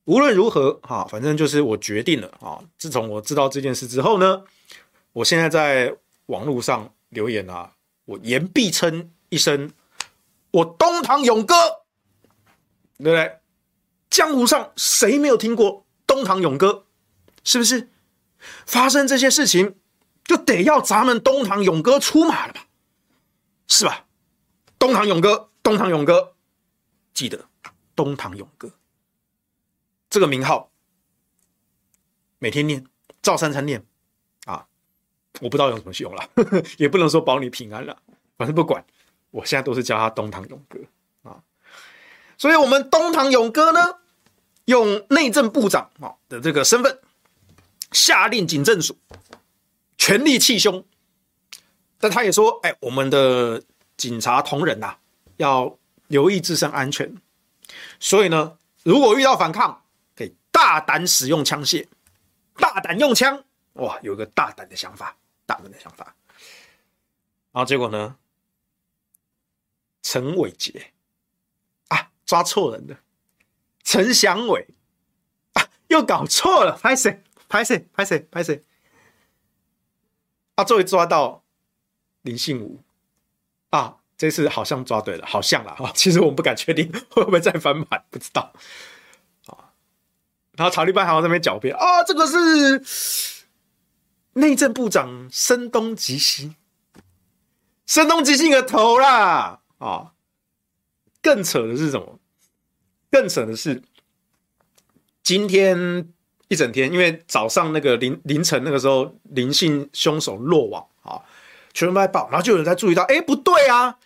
Speaker 1: 无论如何哈，反正就是我决定了啊，自从我知道这件事之后呢。我现在在网络上留言啊，我言必称一声，我东堂勇哥，对不对？江湖上谁没有听过东堂勇哥？是不是？发生这些事情，就得要咱们东堂勇哥出马了吧？是吧？东堂勇哥，东堂勇哥，记得东堂勇哥这个名号，每天念，照三餐念啊！我不知道用什么用了，也不能说保你平安了，反正不管，我现在都是叫他东堂勇哥啊。所以，我们东堂勇哥呢，用内政部长啊的这个身份，下令警政署全力气凶。但他也说：“哎，我们的警察同仁呐、啊，要留意自身安全。所以呢，如果遇到反抗，可以大胆使用枪械，大胆用枪。哇，有个大胆的想法，大胆的想法。然后结果呢，陈伟杰啊，抓错人了，陈祥伟啊，又搞错了，拍谁？拍谁？拍谁？拍谁？啊，终于抓到。”林信武啊，这次好像抓对了，好像了哈。其实我们不敢确定 会不会再翻盘，不知道啊。然后曹立班还在那边狡辩啊，这个是内政部长声东击西，声东击西个头啦啊！更扯的是什么？更扯的是今天一整天，因为早上那个凌凌晨那个时候，林姓凶手落网啊。全部在报，然后就有人在注意到，哎，不对啊，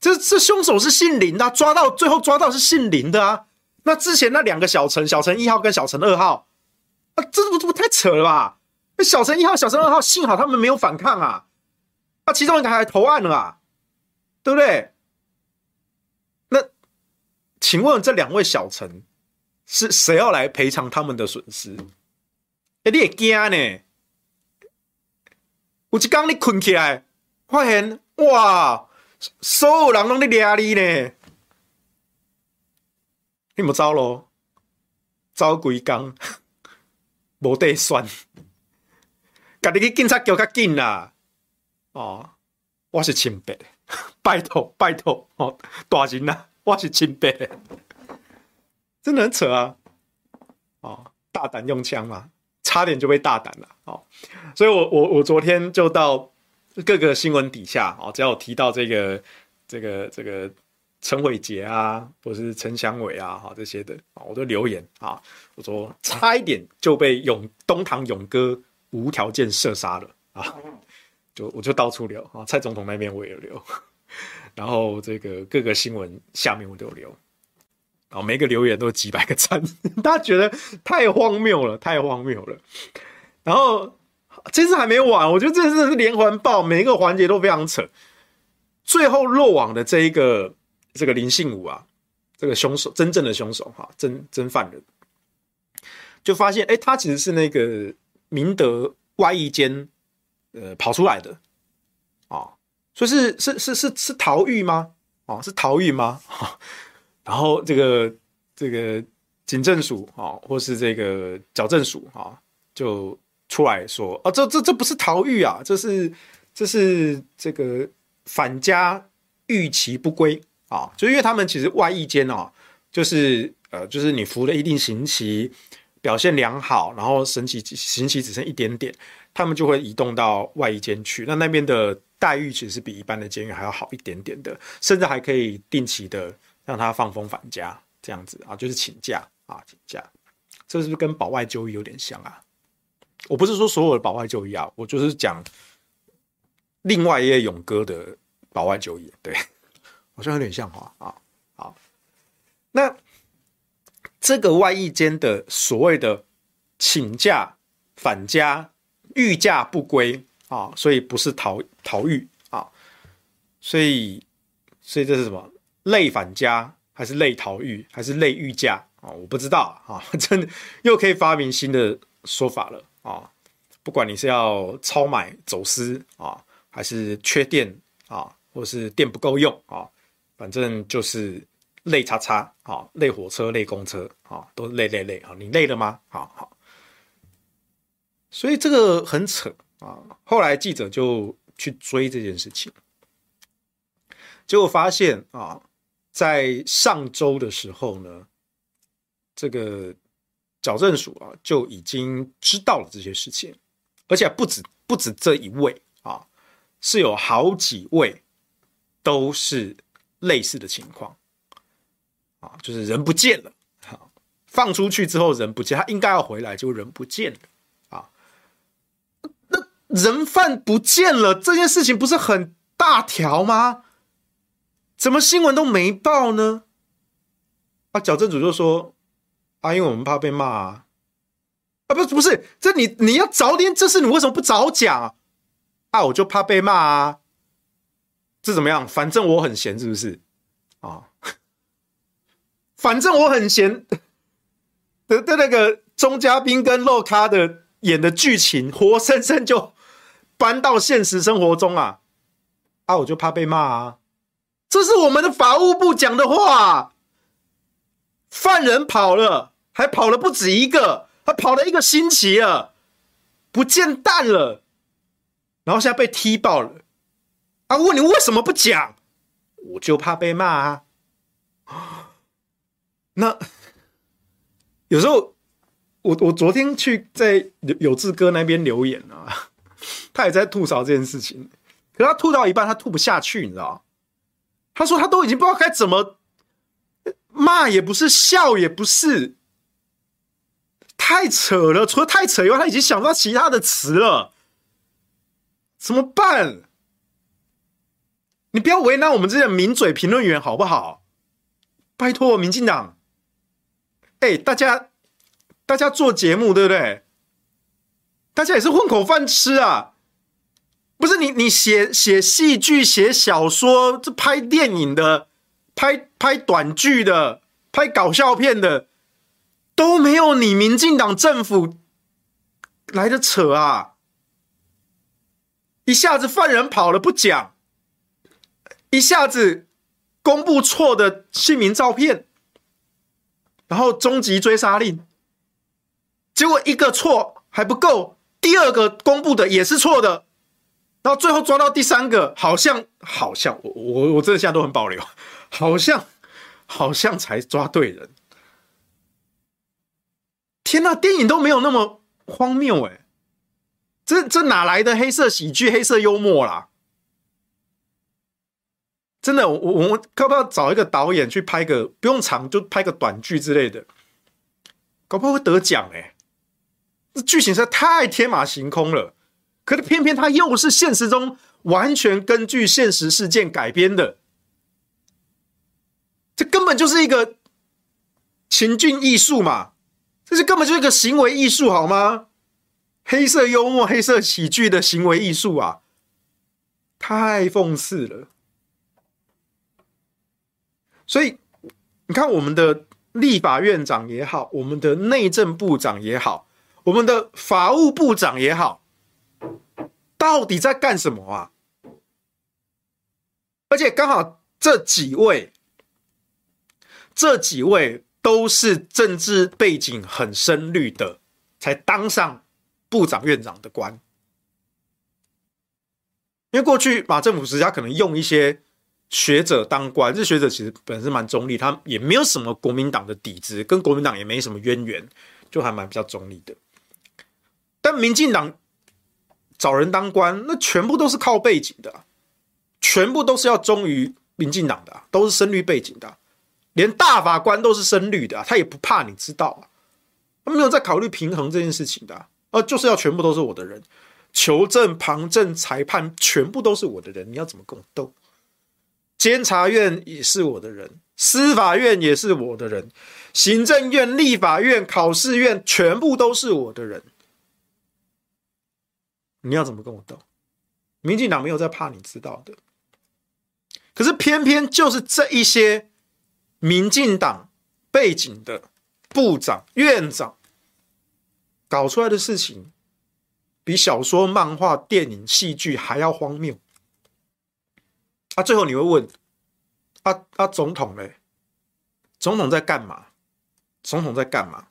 Speaker 1: 这这凶手是姓林的，抓到最后抓到是姓林的啊。那之前那两个小陈，小陈一号跟小陈二号，啊，这不这不太扯了吧？那小陈一号、小陈二号，幸好他们没有反抗啊，那其中一个还投案了啊，对不对？请问这两位小陈是谁要来赔偿他们的损失？哎，你也惊呢？有一天你困起来，发现哇，所有人拢在抓你呢，你莫走咯，走几工，无得算，家己去警察局较紧啦。哦，我是清白的，拜托拜托哦，大人呐，我是清白，真的很扯啊！哦，大胆用枪嘛。差点就被大胆了哦，所以我我我昨天就到各个新闻底下哦，只要有提到这个这个这个陈伟杰啊，或是陈祥伟啊，哈这些的啊，我都留言啊，我说差一点就被勇东堂勇哥无条件射杀了啊，就我就到处留啊，蔡总统那边我也留，然后这个各个新闻下面我都有留。啊，每个留言都几百个赞，大家觉得太荒谬了，太荒谬了。然后这次还没完，我觉得这次是连环爆，每一个环节都非常扯。最后落网的这一个这个林信武啊，这个凶手，真正的凶手哈，真真犯人，就发现哎，他其实是那个明德外役监呃跑出来的啊，所以是是是是是逃狱吗？啊，是逃狱吗？然后这个这个警政署啊，或是这个矫正署啊，就出来说啊，这这这不是逃狱啊，这是这是这个返家逾期不归啊，就因为他们其实外役监啊，就是呃，就是你服了一定刑期，表现良好，然后审期刑期只剩一点点，他们就会移动到外衣间去。那那边的待遇其实是比一般的监狱还要好一点点的，甚至还可以定期的。让他放风返家，这样子啊，就是请假啊，请假，这是不是跟保外就医有点像啊？我不是说所有的保外就医啊，我就是讲另外一位勇哥的保外就医，对，好像有点像哈啊。好，那这个外役间的所谓的请假返家逾假不归啊，所以不是逃逃狱啊，所以所以这是什么？累返家还是累逃狱还是类逾假啊？我不知道啊，真的又可以发明新的说法了啊！不管你是要超买走私啊，还是缺电啊，或是电不够用啊，反正就是累叉叉啊，累火车、累公车啊，都累累累啊！你累了吗？好好，所以这个很扯啊！后来记者就去追这件事情，结果发现啊。在上周的时候呢，这个矫正署啊就已经知道了这些事情，而且不止不止这一位啊，是有好几位都是类似的情况啊，就是人不见了，放出去之后人不见，他应该要回来，就人不见了。人犯不见了这件事情不是很大条吗？怎么新闻都没报呢？啊，矫正组就说啊，因为我们怕被骂啊。啊，不不是，这你你要早点，这事你为什么不早讲啊？啊，我就怕被骂啊。这怎么样？反正我很闲，是不是？啊，反正我很闲 的的那个钟嘉宾跟洛卡的演的剧情，活生生就搬到现实生活中啊。啊，我就怕被骂啊。这是我们的法务部讲的话。犯人跑了，还跑了不止一个。还跑了一个星期了，不见蛋了，然后现在被踢爆了。啊，问你为什么不讲？我就怕被骂啊。那有时候，我我昨天去在有志哥那边留言啊，他也在吐槽这件事情。可他吐到一半，他吐不下去，你知道？他说他都已经不知道该怎么骂，也不是笑，也不是。太扯了！除了太扯以外，他已经想不到其他的词了，怎么办？你不要为难我们这些名嘴评论员好不好？拜托，民进党！哎，大家，大家做节目对不对？大家也是混口饭吃啊！不是你，你写写戏剧、写小说，这拍电影的、拍拍短剧的、拍搞笑片的。都没有你民进党政府来的扯啊！一下子犯人跑了不讲，一下子公布错的姓名照片，然后终极追杀令，结果一个错还不够，第二个公布的也是错的，然后最后抓到第三个，好像好像我我我这现在都很保留，好像好像才抓对人。天呐，电影都没有那么荒谬哎！这这哪来的黑色喜剧、黑色幽默啦？真的，我我们要不要找一个导演去拍个不用长，就拍个短剧之类的，搞不好会得奖哎！这剧情实在太天马行空了，可是偏偏它又是现实中完全根据现实事件改编的，这根本就是一个情境艺术嘛！这是根本就是一个行为艺术，好吗？黑色幽默、黑色喜剧的行为艺术啊，太讽刺了。所以你看，我们的立法院长也好，我们的内政部长也好，我们的法务部长也好，到底在干什么啊？而且刚好这几位，这几位。都是政治背景很深绿的，才当上部长、院长的官。因为过去马政府时他可能用一些学者当官，这学者其实本身蛮中立，他也没有什么国民党的底子，跟国民党也没什么渊源，就还蛮比较中立的。但民进党找人当官，那全部都是靠背景的，全部都是要忠于民进党的，都是深绿背景的。连大法官都是深绿的，他也不怕你知道啊，他没有在考虑平衡这件事情的，呃，就是要全部都是我的人，求证、旁证、裁判全部都是我的人，你要怎么跟我斗？监察院也是我的人，司法院也是我的人，行政院、立法院、考试院全部都是我的人，你要怎么跟我斗？民进党没有在怕你知道的，可是偏偏就是这一些。民进党背景的部长、院长搞出来的事情，比小说、漫画、电影、戏剧还要荒谬。啊，最后你会问：啊啊，总统嘞？总统在干嘛？总统在干嘛？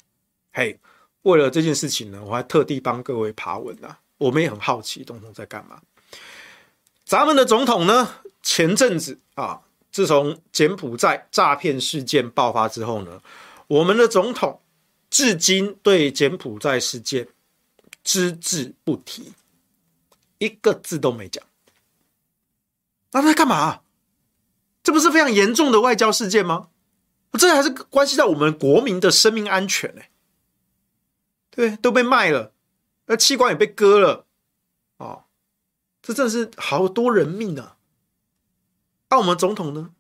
Speaker 1: 嘿，为了这件事情呢，我还特地帮各位爬文啊。我们也很好奇，总统在干嘛？咱们的总统呢？前阵子啊。自从柬埔寨诈骗事件爆发之后呢，我们的总统至今对柬埔寨事件只字不提，一个字都没讲。那他在干嘛？这不是非常严重的外交事件吗？这还是关系到我们国民的生命安全呢、对，都被卖了，那器官也被割了，哦，这真的是好多人命啊！那、我们总统呢？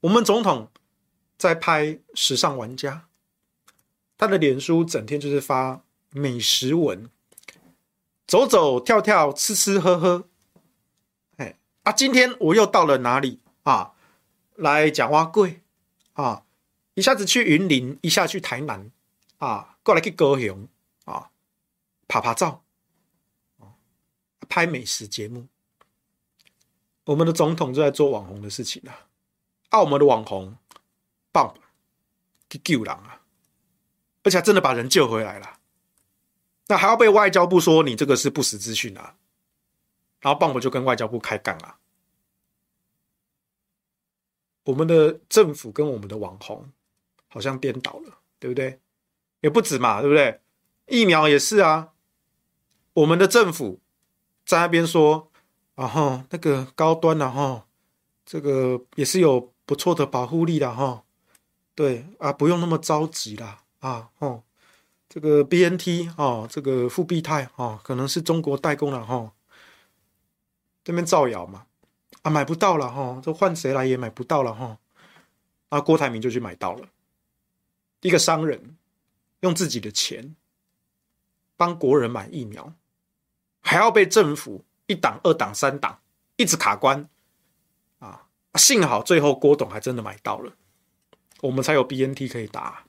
Speaker 1: 我们总统在拍《时尚玩家》，他的脸书整天就是发美食文，走走跳跳，吃吃喝喝。哎，啊，今天我又到了哪里啊？来讲碗粿啊！一下子去云林，一下去台南啊！过来去高雄啊，拍拍照，拍美食节目。我们的总统就在做网红的事情啊，啊，门的网红棒去救人啊，而且还真的把人救回来了。那还要被外交部说你这个是不实资讯啊，然后棒棒就跟外交部开干啊。我们的政府跟我们的网红好像颠倒了，对不对？也不止嘛，对不对？疫苗也是啊。我们的政府在那边说，然后那个高端的哈这个也是有不错的保护力的哈。对啊，不用那么着急啦啊。哦，这个 BNT 哦，这个复必泰哦，可能是中国代工了哈。这边造谣嘛，啊，买不到了哈，这换谁来也买不到了哈。啊，郭台铭就去买到了，一个商人。用自己的钱帮国人买疫苗，还要被政府一党、二党、三党一直卡关啊！幸好最后郭董还真的买到了，我们才有 BNT 可以打。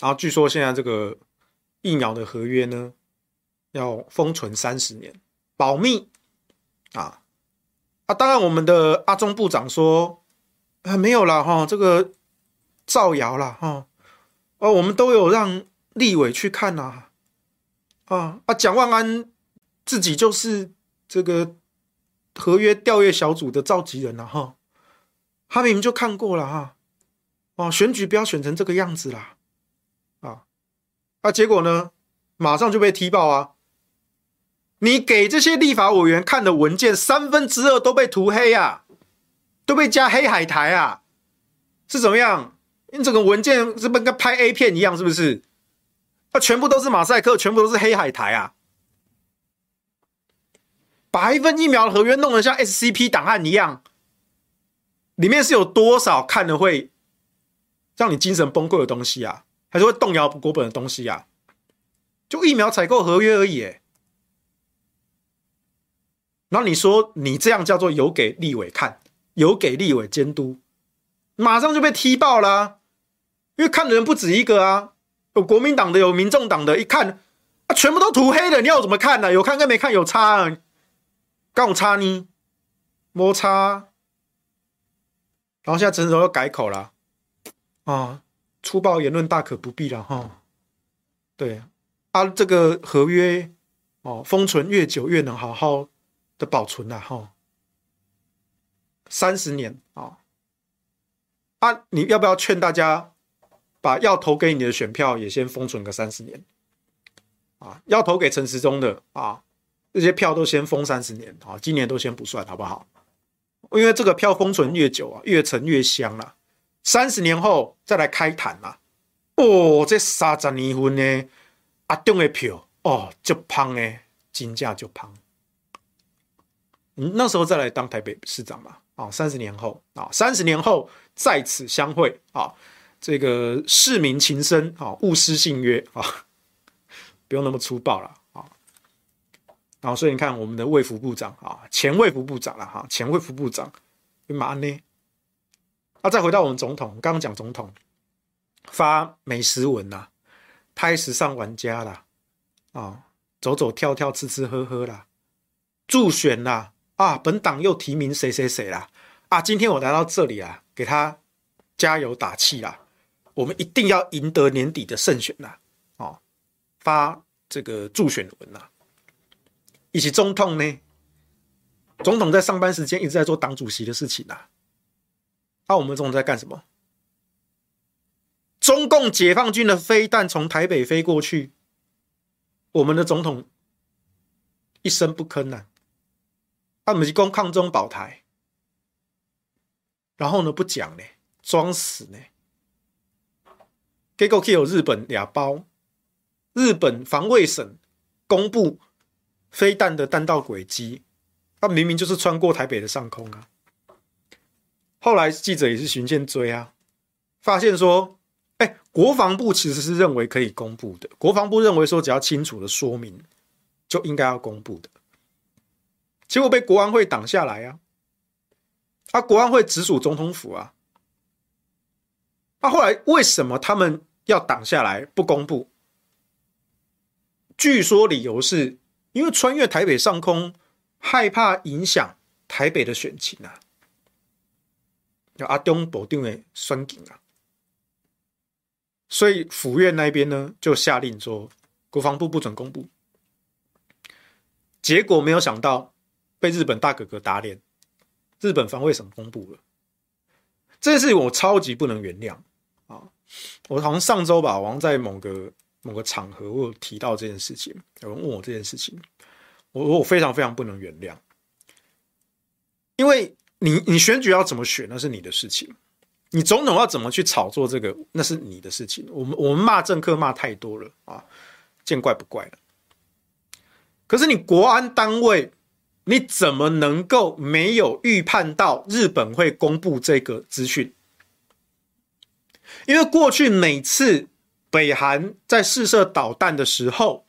Speaker 1: 然后据说现在这个疫苗的合约呢，要封存三十年，保密啊！啊，当然我们的阿中部长说啊，没有了哈，这个造谣了哈。哦，我们都有让立委去看呐，啊啊，蒋万安自己就是这个合约调阅小组的召集人了，哈，他明明就看过了哈，哦，选举不要选成这个样子啦，啊，啊，结果呢，马上就被踢爆啊，你给这些立法委员看的文件三分之二都被涂黑啊，都被加黑海苔啊，是怎么样？你整个文件是不是跟拍 A 片一样？是不是？它，全部都是马赛克，全部都是黑海苔啊！把一份疫苗的合约弄得像 SCP 档案一样，里面是有多少看了会让你精神崩溃的东西啊？还是会动摇国本的东西啊？就疫苗采购合约而已，然后你说你这样叫做有给立委看，有给立委监督，马上就被踢爆了。因为看的人不止一个啊，有国民党的，有民众党的，一看啊，全部都涂黑的，你要怎么看呢？有看跟没看有差啊，刚我差呢，摩擦。然后现在陈总又改口了，啊，粗暴言论大可不必了哈。对啊，这个合约哦，封存越久越能好好的保存了哈，三十年啊，啊，你要不要劝大家？把要投给你的选票也先封存个三十年，啊，要投给陈时中的啊，这些票都先封三十年啊，今年都先不算，好不好？因为这个票封存越久啊，越沉越香了，三十年后再来开坛啦。哦，这三十年份呢，阿中的票哦，就胖呢，金价就胖。那时候再来当台北市长嘛，啊，三十年后啊，三十年后再次相会啊。这个市民情深啊，勿失信约啊，不用那么粗暴了啊。然后，所以你看，我们的卫福部长啊，前卫福部长了哈，前卫福部长干嘛呢？啊，再回到我们总统，刚刚讲总统发美食文呐，拍时尚玩家啦，啊，走走跳跳，吃吃喝喝啦，助选啦，啊，本党又提名谁谁谁啦，啊，今天我来到这里啊，给他加油打气啦。我们一定要赢得年底的胜选呐！哦，发这个助选文呐，以及总统呢，总统在上班时间一直在做党主席的事情呐。那我们总统在干什么？中共解放军的飞弹从台北飞过去，我们的总统一声不吭呐。他们是攻抗中保台，然后呢不讲呢，装死呢。结果可以有日本俩包，日本防卫省公布飞弹的弹道轨迹，它明明就是穿过台北的上空啊。后来记者也是循线追啊，发现说，哎，国防部其实是认为可以公布的，国防部认为说只要清楚的说明，就应该要公布的，结果被国安会挡下来啊。啊，国安会直属总统府啊。那、啊、后来为什么他们要挡下来不公布？据说理由是因为穿越台北上空，害怕影响台北的选情啊。有阿东保定的酸警啊，所以府院那边呢就下令说，国防部不准公布。结果没有想到被日本大哥哥打脸。日本防卫省公布了这件事情，我超级不能原谅！我好像上周吧，好像在某个某个场合，我有提到这件事情，有人问我这件事情，我我非常非常不能原谅，因为你你选举要怎么选，那是你的事情；你总统要怎么去炒作这个，那是你的事情。我们我们骂政客骂太多了啊，见怪不怪了。可是你国安单位。你怎么能够没有预判到日本会公布这个资讯？因为过去每次北韩在试射导弹的时候，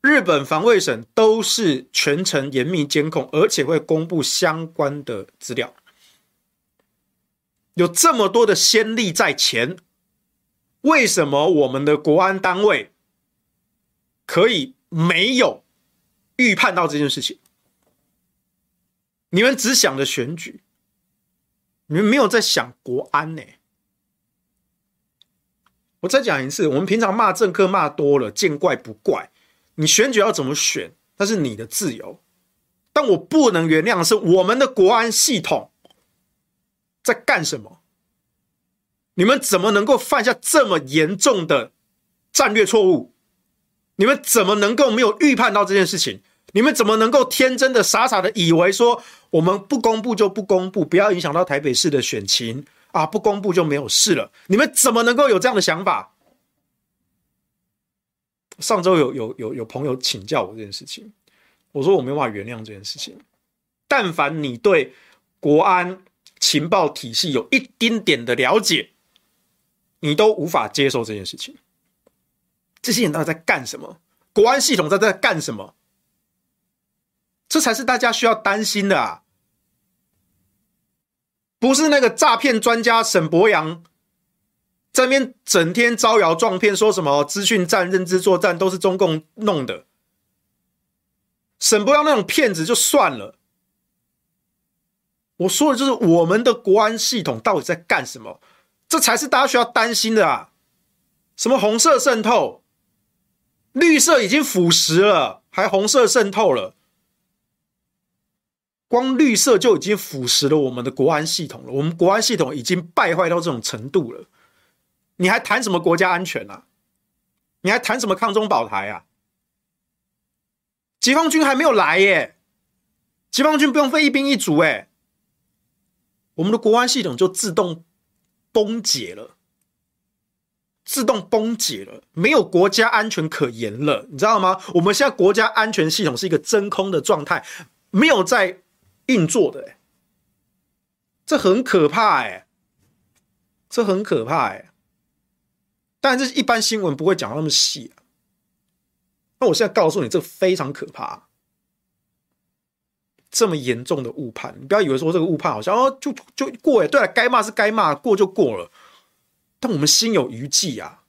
Speaker 1: 日本防卫省都是全程严密监控，而且会公布相关的资料。有这么多的先例在前，为什么我们的国安单位可以没有？预判到这件事情，你们只想着选举，你们没有在想国安呢。我再讲一次，我们平常骂政客骂多了，见怪不怪。你选举要怎么选，那是你的自由。但我不能原谅的是，我们的国安系统在干什么？你们怎么能够犯下这么严重的战略错误？你们怎么能够没有预判到这件事情？你们怎么能够天真的、傻傻的以为说我们不公布就不公布，不要影响到台北市的选情啊？不公布就没有事了？你们怎么能够有这样的想法？上周有有有有朋友请教我这件事情，我说我没办法原谅这件事情。但凡你对国安情报体系有一丁点的了解，你都无法接受这件事情。这些人到底在干什么？国安系统在在干什么？这才是大家需要担心的啊！不是那个诈骗专家沈博洋在那边整天招摇撞骗，说什么资讯战、认知作战都是中共弄的。沈博洋那种骗子就算了，我说的就是我们的国安系统到底在干什么？这才是大家需要担心的啊！什么红色渗透？绿色已经腐蚀了，还红色渗透了？光绿色就已经腐蚀了我们的国安系统了。我们国安系统已经败坏到这种程度了，你还谈什么国家安全啊？你还谈什么抗中保台啊？解放军还没有来耶，解放军不用费一兵一卒哎，我们的国安系统就自动崩解了。自动崩解了，没有国家安全可言了，你知道吗？我们现在国家安全系统是一个真空的状态，没有在运作的，哎，这很可怕，哎，这很可怕，哎。但是，一般新闻不会讲那么细。那我现在告诉你，这非常可怕，这么严重的误判，你不要以为说这个误判好像哦，就就过，哎，对了，该骂是该骂，过就过了。但我们心有余悸啊，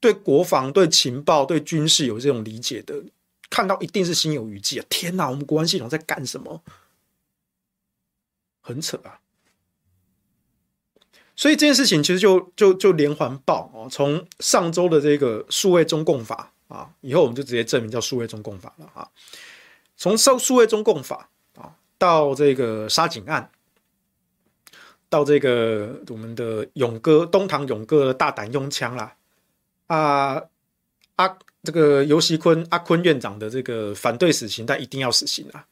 Speaker 1: 对国防、对情报、对军事有这种理解的，看到一定是心有余悸啊！天哪，我们国安系统在干什么？很扯啊！所以这件事情其实就就就连环爆哦，从上周的这个数位中共法啊，以后我们就直接证明叫数位中共法了啊。从数数位中共法啊，到这个沙井案。到这个我们的勇哥东堂勇哥的大胆用枪啦，啊啊，这个游锡堃阿坤院长的这个反对死刑，但一定要死刑啊。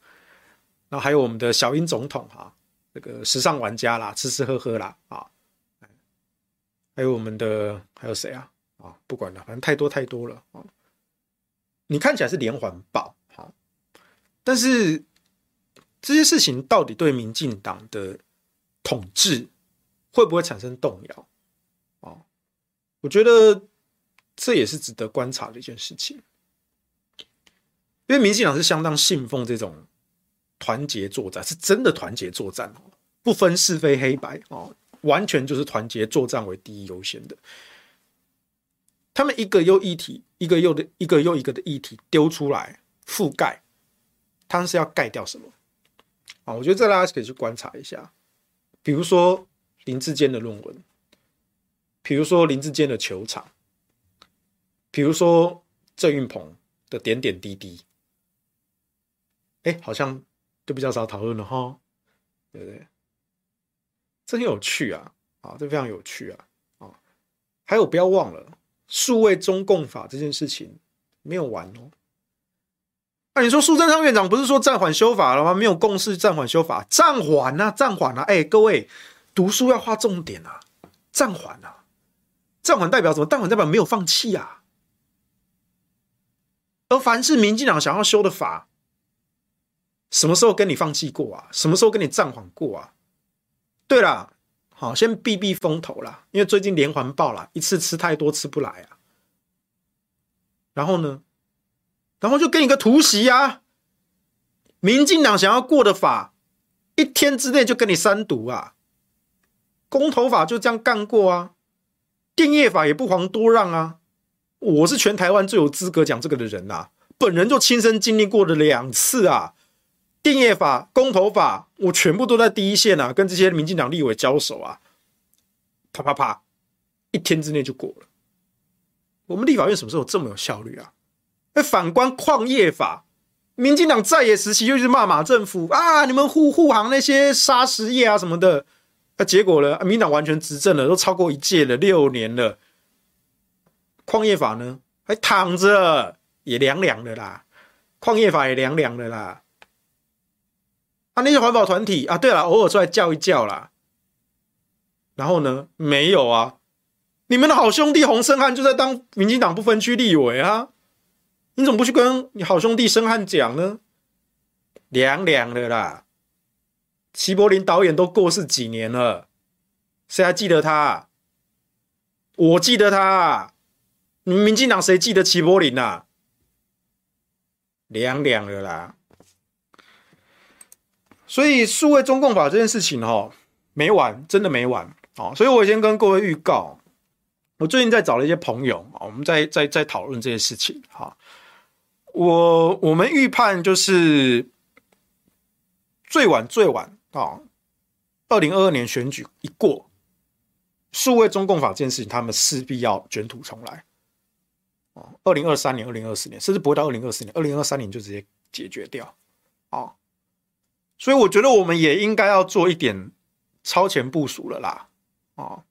Speaker 1: 然后还有我们的小英总统哈，这个时尚玩家啦，吃吃喝喝啦啊，还有我们的还有谁啊啊，不管了，反正太多太多了啊。你看起来是连环爆，好，但是这些事情到底对民进党的统治会不会产生动摇啊？我觉得这也是值得观察的一件事情，因为民进党是相当信奉这种团结作战，是真的团结作战哦，不分是非黑白哦，完全就是团结作战为第一优先的。他们一个又一体，一个又的一个又一个的议题丢出来覆盖，他们是要盖掉什么啊？我觉得这大家可以去观察一下，比如说林志坚的论文，比如说林志坚的球场，比如说郑运鹏的点点滴滴，哎，好像就比较少讨论了哈，对不对？这很有趣啊，啊，这非常有趣啊，啊，还有不要忘了。数位中共法这件事情没有完哦。那、啊、你说苏贞昌院长不是说暂缓修法了吗？没有共识，暂缓修法，暂缓啊，暂缓啊！哎、各位读书要画重点啊，暂缓啊，暂缓代表什么？暂缓代表没有放弃啊。而凡是民进党想要修的法，什么时候跟你放弃过啊？什么时候跟你暂缓过啊？对了。好，先避避风头啦，因为最近连环爆啦，一次吃太多吃不来啊。然后呢，然后就给你个突袭啊！民进党想要过的法，一天之内就给你删读啊！公投法就这样干过啊，电业法也不遑多让啊！我是全台湾最有资格讲这个的人呐、啊，本人就亲身经历过了两次啊。电业法、公投法，我全部都在第一线啊，跟这些民进党立委交手啊，啪啪啪，一天之内就过了。我们立法院什么时候这么有效率啊？那反观矿业法，民进党在野时期又是骂马政府啊，你们护护航那些砂石业啊什么的，那结果呢？民进党完全执政了，都超过一届了，六年了，矿业法呢还躺着，也凉凉的啦，矿业法也凉凉的啦。啊，那些环保团体啊，对了，偶尔出来叫一叫啦。然后呢，没有啊，你们的好兄弟洪胜汉就在当民进党不分区立委啊，你怎么不去跟你好兄弟胜汉讲呢？凉凉的啦，齐柏林导演都过世几年了，谁还记得他？我记得他，你们民进党谁记得齐柏林啊？凉凉了啦。所以数位中共法这件事情哈没完，真的没完啊！所以我先跟各位预告，我最近在找了一些朋友啊，我们在在在讨论这些事情哈。我我们预判就是最晚最晚啊，二零二二年选举一过，数位中共法这件事情，他们势必要卷土重来哦！二零二三年、二零二四年，甚至不会到二零二四年，二零二三年就直接解决掉啊！所以我觉得我们也应该要做一点超前部署了啦，啊，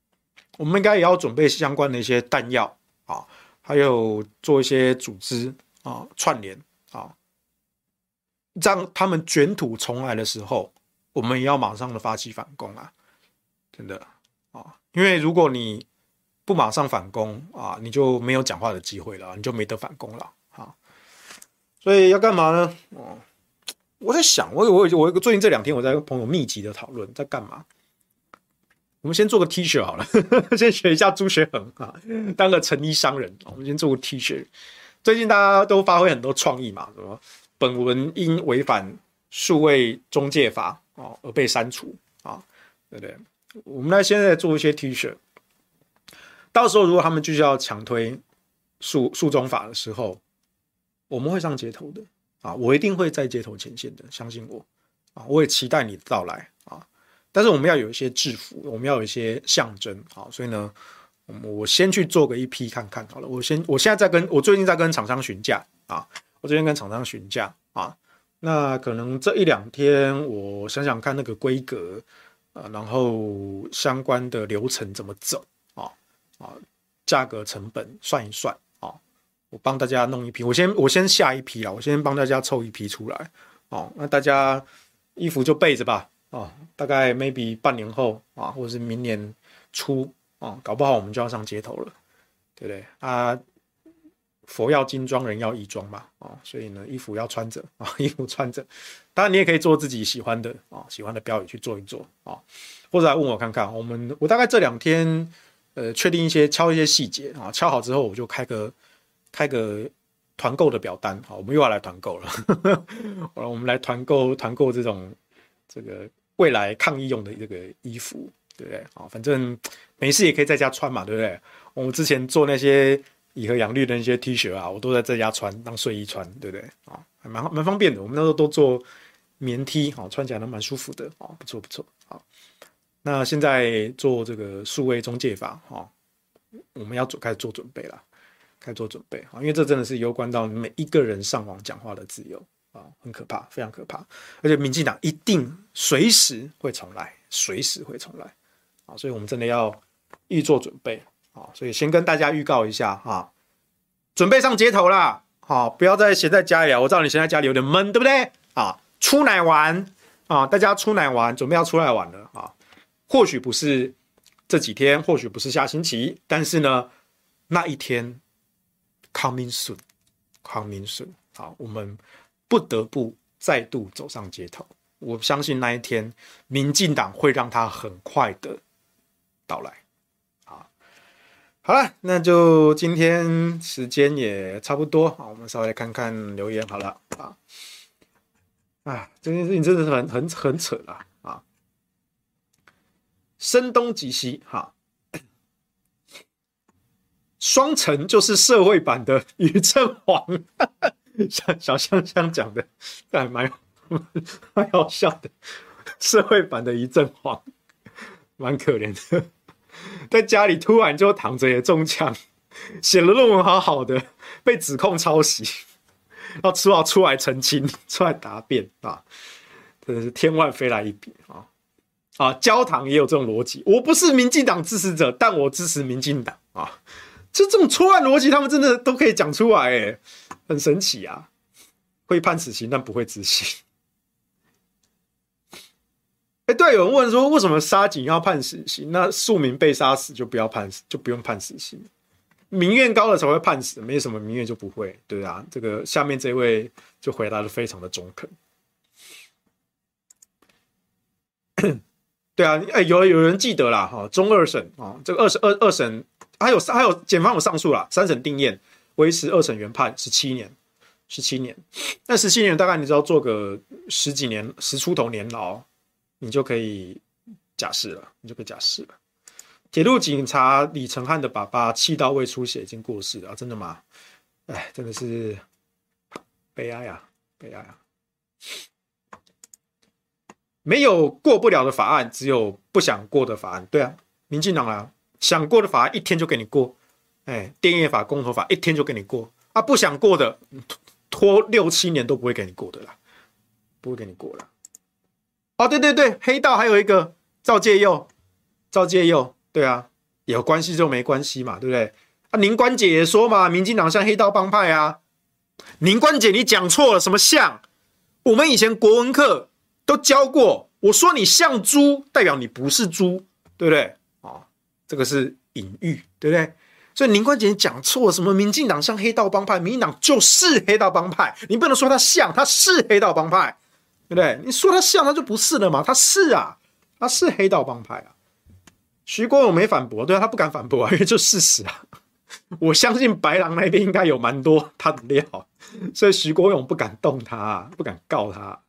Speaker 1: 我们应该也要准备相关的一些弹药啊，还有做一些组织啊串联啊，让他们卷土重来的时候，我们也要马上的发起反攻啊，真的啊，因为如果你不马上反攻啊，你就没有讲话的机会了，你就没得反攻了啊，所以要干嘛呢？哦。我在想，我我我最近这两天我在跟朋友密集的讨论，在干嘛？我们先做个 T 恤好了，先学一下朱学恒啊，当个成衣商人。我们先做个 T 恤。最近大家都发挥很多创意嘛，什么本文因违反数位中介法哦而被删除啊，对不对？我们来现在做一些 T 恤，到时候如果他们继续要强推诉诉中法的时候，我们会上街头的。啊，我一定会在街头前线的，相信我。啊，我也期待你的到来啊。但是我们要有一些制服，我们要有一些象征啊。所以呢，我先去做个一批看看好了。我先，我现在在跟我最近在跟厂商询价啊。我最近跟厂商询价啊。那可能这一两天，我想想看那个规格啊，然后相关的流程怎么走啊，价格成本算一算啊。我帮大家弄一批，我先我先下一批啊，我先帮大家凑一批出来哦。那大家衣服就备着吧，啊，大概 maybe 半年后啊，或者是明年初啊，搞不好我们就要上街头了，对不对啊？佛要金装，人要衣装嘛，啊，所以呢，衣服要穿着啊，衣服穿着。当然，你也可以做自己喜欢的啊，喜欢的标语去做一做啊，或者来问我看看。我们我大概这两天，呃，确定一些敲一些细节啊，敲好之后我就开个开个团购的表单，啊，我们又要来团购了。好了，我们来团购团购这种这个未来抗疫用的这个衣服，对不对？啊，反正没事也可以在家穿嘛，对不对？我们之前做那些。以和养绿的那些 T 恤啊，我都在这家穿当睡衣穿，对不对啊？还蛮蛮方便的。我们那时候都做棉 T，好，穿起来都蛮舒服的啊，不错不错。好，那现在做这个数位中介法，哈，我们要做开始做准备了，开始做准备啊，因为这真的是攸关到每一个人上网讲话的自由啊，很可怕，非常可怕。而且民进党一定随时会重来，随时会重来啊，所以我们真的要预做准备。好，所以先跟大家预告一下哈，准备上街头啦！好，不要再闲在家里了。我知道你现在家里有点闷，对不对？啊，出来玩啊！大家出来玩，准备要出来玩了啊！或许不是这几天，或许不是下星期，但是呢，那一天 coming soon，coming soon。好，我们不得不再度走上街头。我相信那一天，民进党会让他很快的到来。好了，那就今天时间也差不多，好，我们稍微看看留言好了啊。啊，这件事情真的是很很很扯啦！声东击西哈，双城就是社会版的于正煌，小小香香讲的，还蛮蛮好笑的，社会版的余振煌，蛮可怜的。在家里突然就躺着也中枪，写了论文好好的，被指控抄袭，然后只好出来澄清，出来答辩啊，真的是天外飞来一笔啊！啊，焦糖也有这种逻辑，我不是民进党支持者，但我支持民进党啊，就这种错案逻辑，他们真的都可以讲出来，哎，很神奇啊！会判死刑，但不会执行。哎，对，有人问说，为什么杀警要判死刑？那庶民被杀死就不要判死，就不用判死刑。民怨高了才会判死，没什么民怨就不会，对啊。这个下面这位就回答的非常的中肯。对啊，哎，有有人记得啦，哈，中二审啊，这个二审二二审还有还有检方有上诉啦，三审定谳，维持二审原判十七年，十七年。那十七年大概你知道做个十几年，十出头年牢。你就可以假释了，你就可以假释了。铁路警察李承翰的爸爸气到胃出血，已经过世了，真的吗？哎，真的是悲哀啊，悲哀啊！没有过不了的法案，只有不想过的法案。对啊，民进党啊，想过的法案一天就给你过，哎，电业法、公投法一天就给你过啊，不想过的拖六七年都不会给你过的啦，不会给你过了。哦，对对对，黑道还有一个赵介佑，赵介佑，对啊，有关系就没关系嘛，对不对？啊，宁官姐也说嘛，民进党像黑道帮派啊。宁官姐，你讲错了，什么像？我们以前国文课都教过，我说你像猪，代表你不是猪，对不对？哦，这个是隐喻，对不对？所以林冠杰讲错，什么民进党像黑道帮派，民进党就是黑道帮派，你不能说他像，他是黑道帮派。对不对？你说他像，他就不是了嘛？他是啊，他是黑道帮派啊。徐国勇没反驳，对啊，他不敢反驳啊，因为这事实啊。我相信白狼那边应该有蛮多他的料，所以徐国勇不敢动他，不敢告他。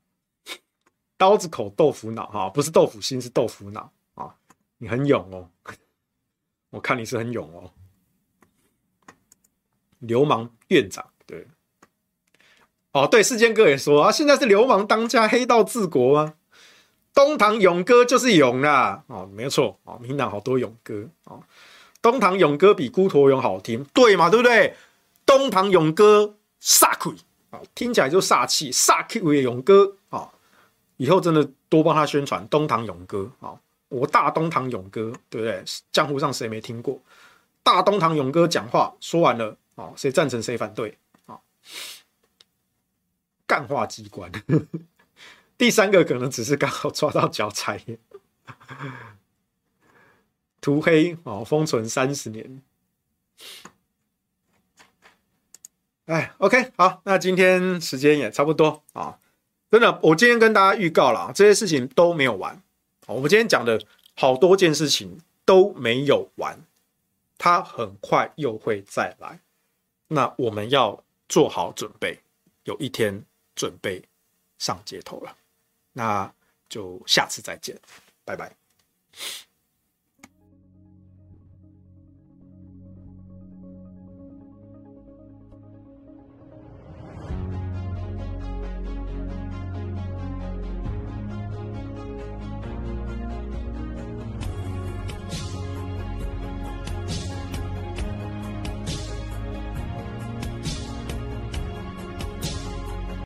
Speaker 1: 刀子口豆腐脑哈，不是豆腐心，是豆腐脑啊。你很勇哦，我看你是很勇哦。流氓院长。对哦，对，世间哥也说啊，现在是流氓当家，黑道治国啊。东堂勇哥就是勇啦，哦，没错，哦，民党好多勇哥，哦，东堂勇哥比姑陀勇好听，对嘛，对不对？东堂勇哥煞气，啊，听起来就煞气，煞气为勇哥，以后真的多帮他宣传东堂勇哥，啊，我大东堂勇哥，对不对？江湖上谁没听过？大东堂勇哥讲话说完了，啊，谁赞成谁反对？啊。干化机关，第三个可能只是刚好抓到脚踩。涂黑哦，封存三十年。哎，OK，好，那今天时间也差不多啊。真的，我今天跟大家预告了，这些事情都没有完。我们今天讲的好多件事情都没有完，它很快又会再来。那我们要做好准备，有一天准备上街头了。那就下次再见，拜拜。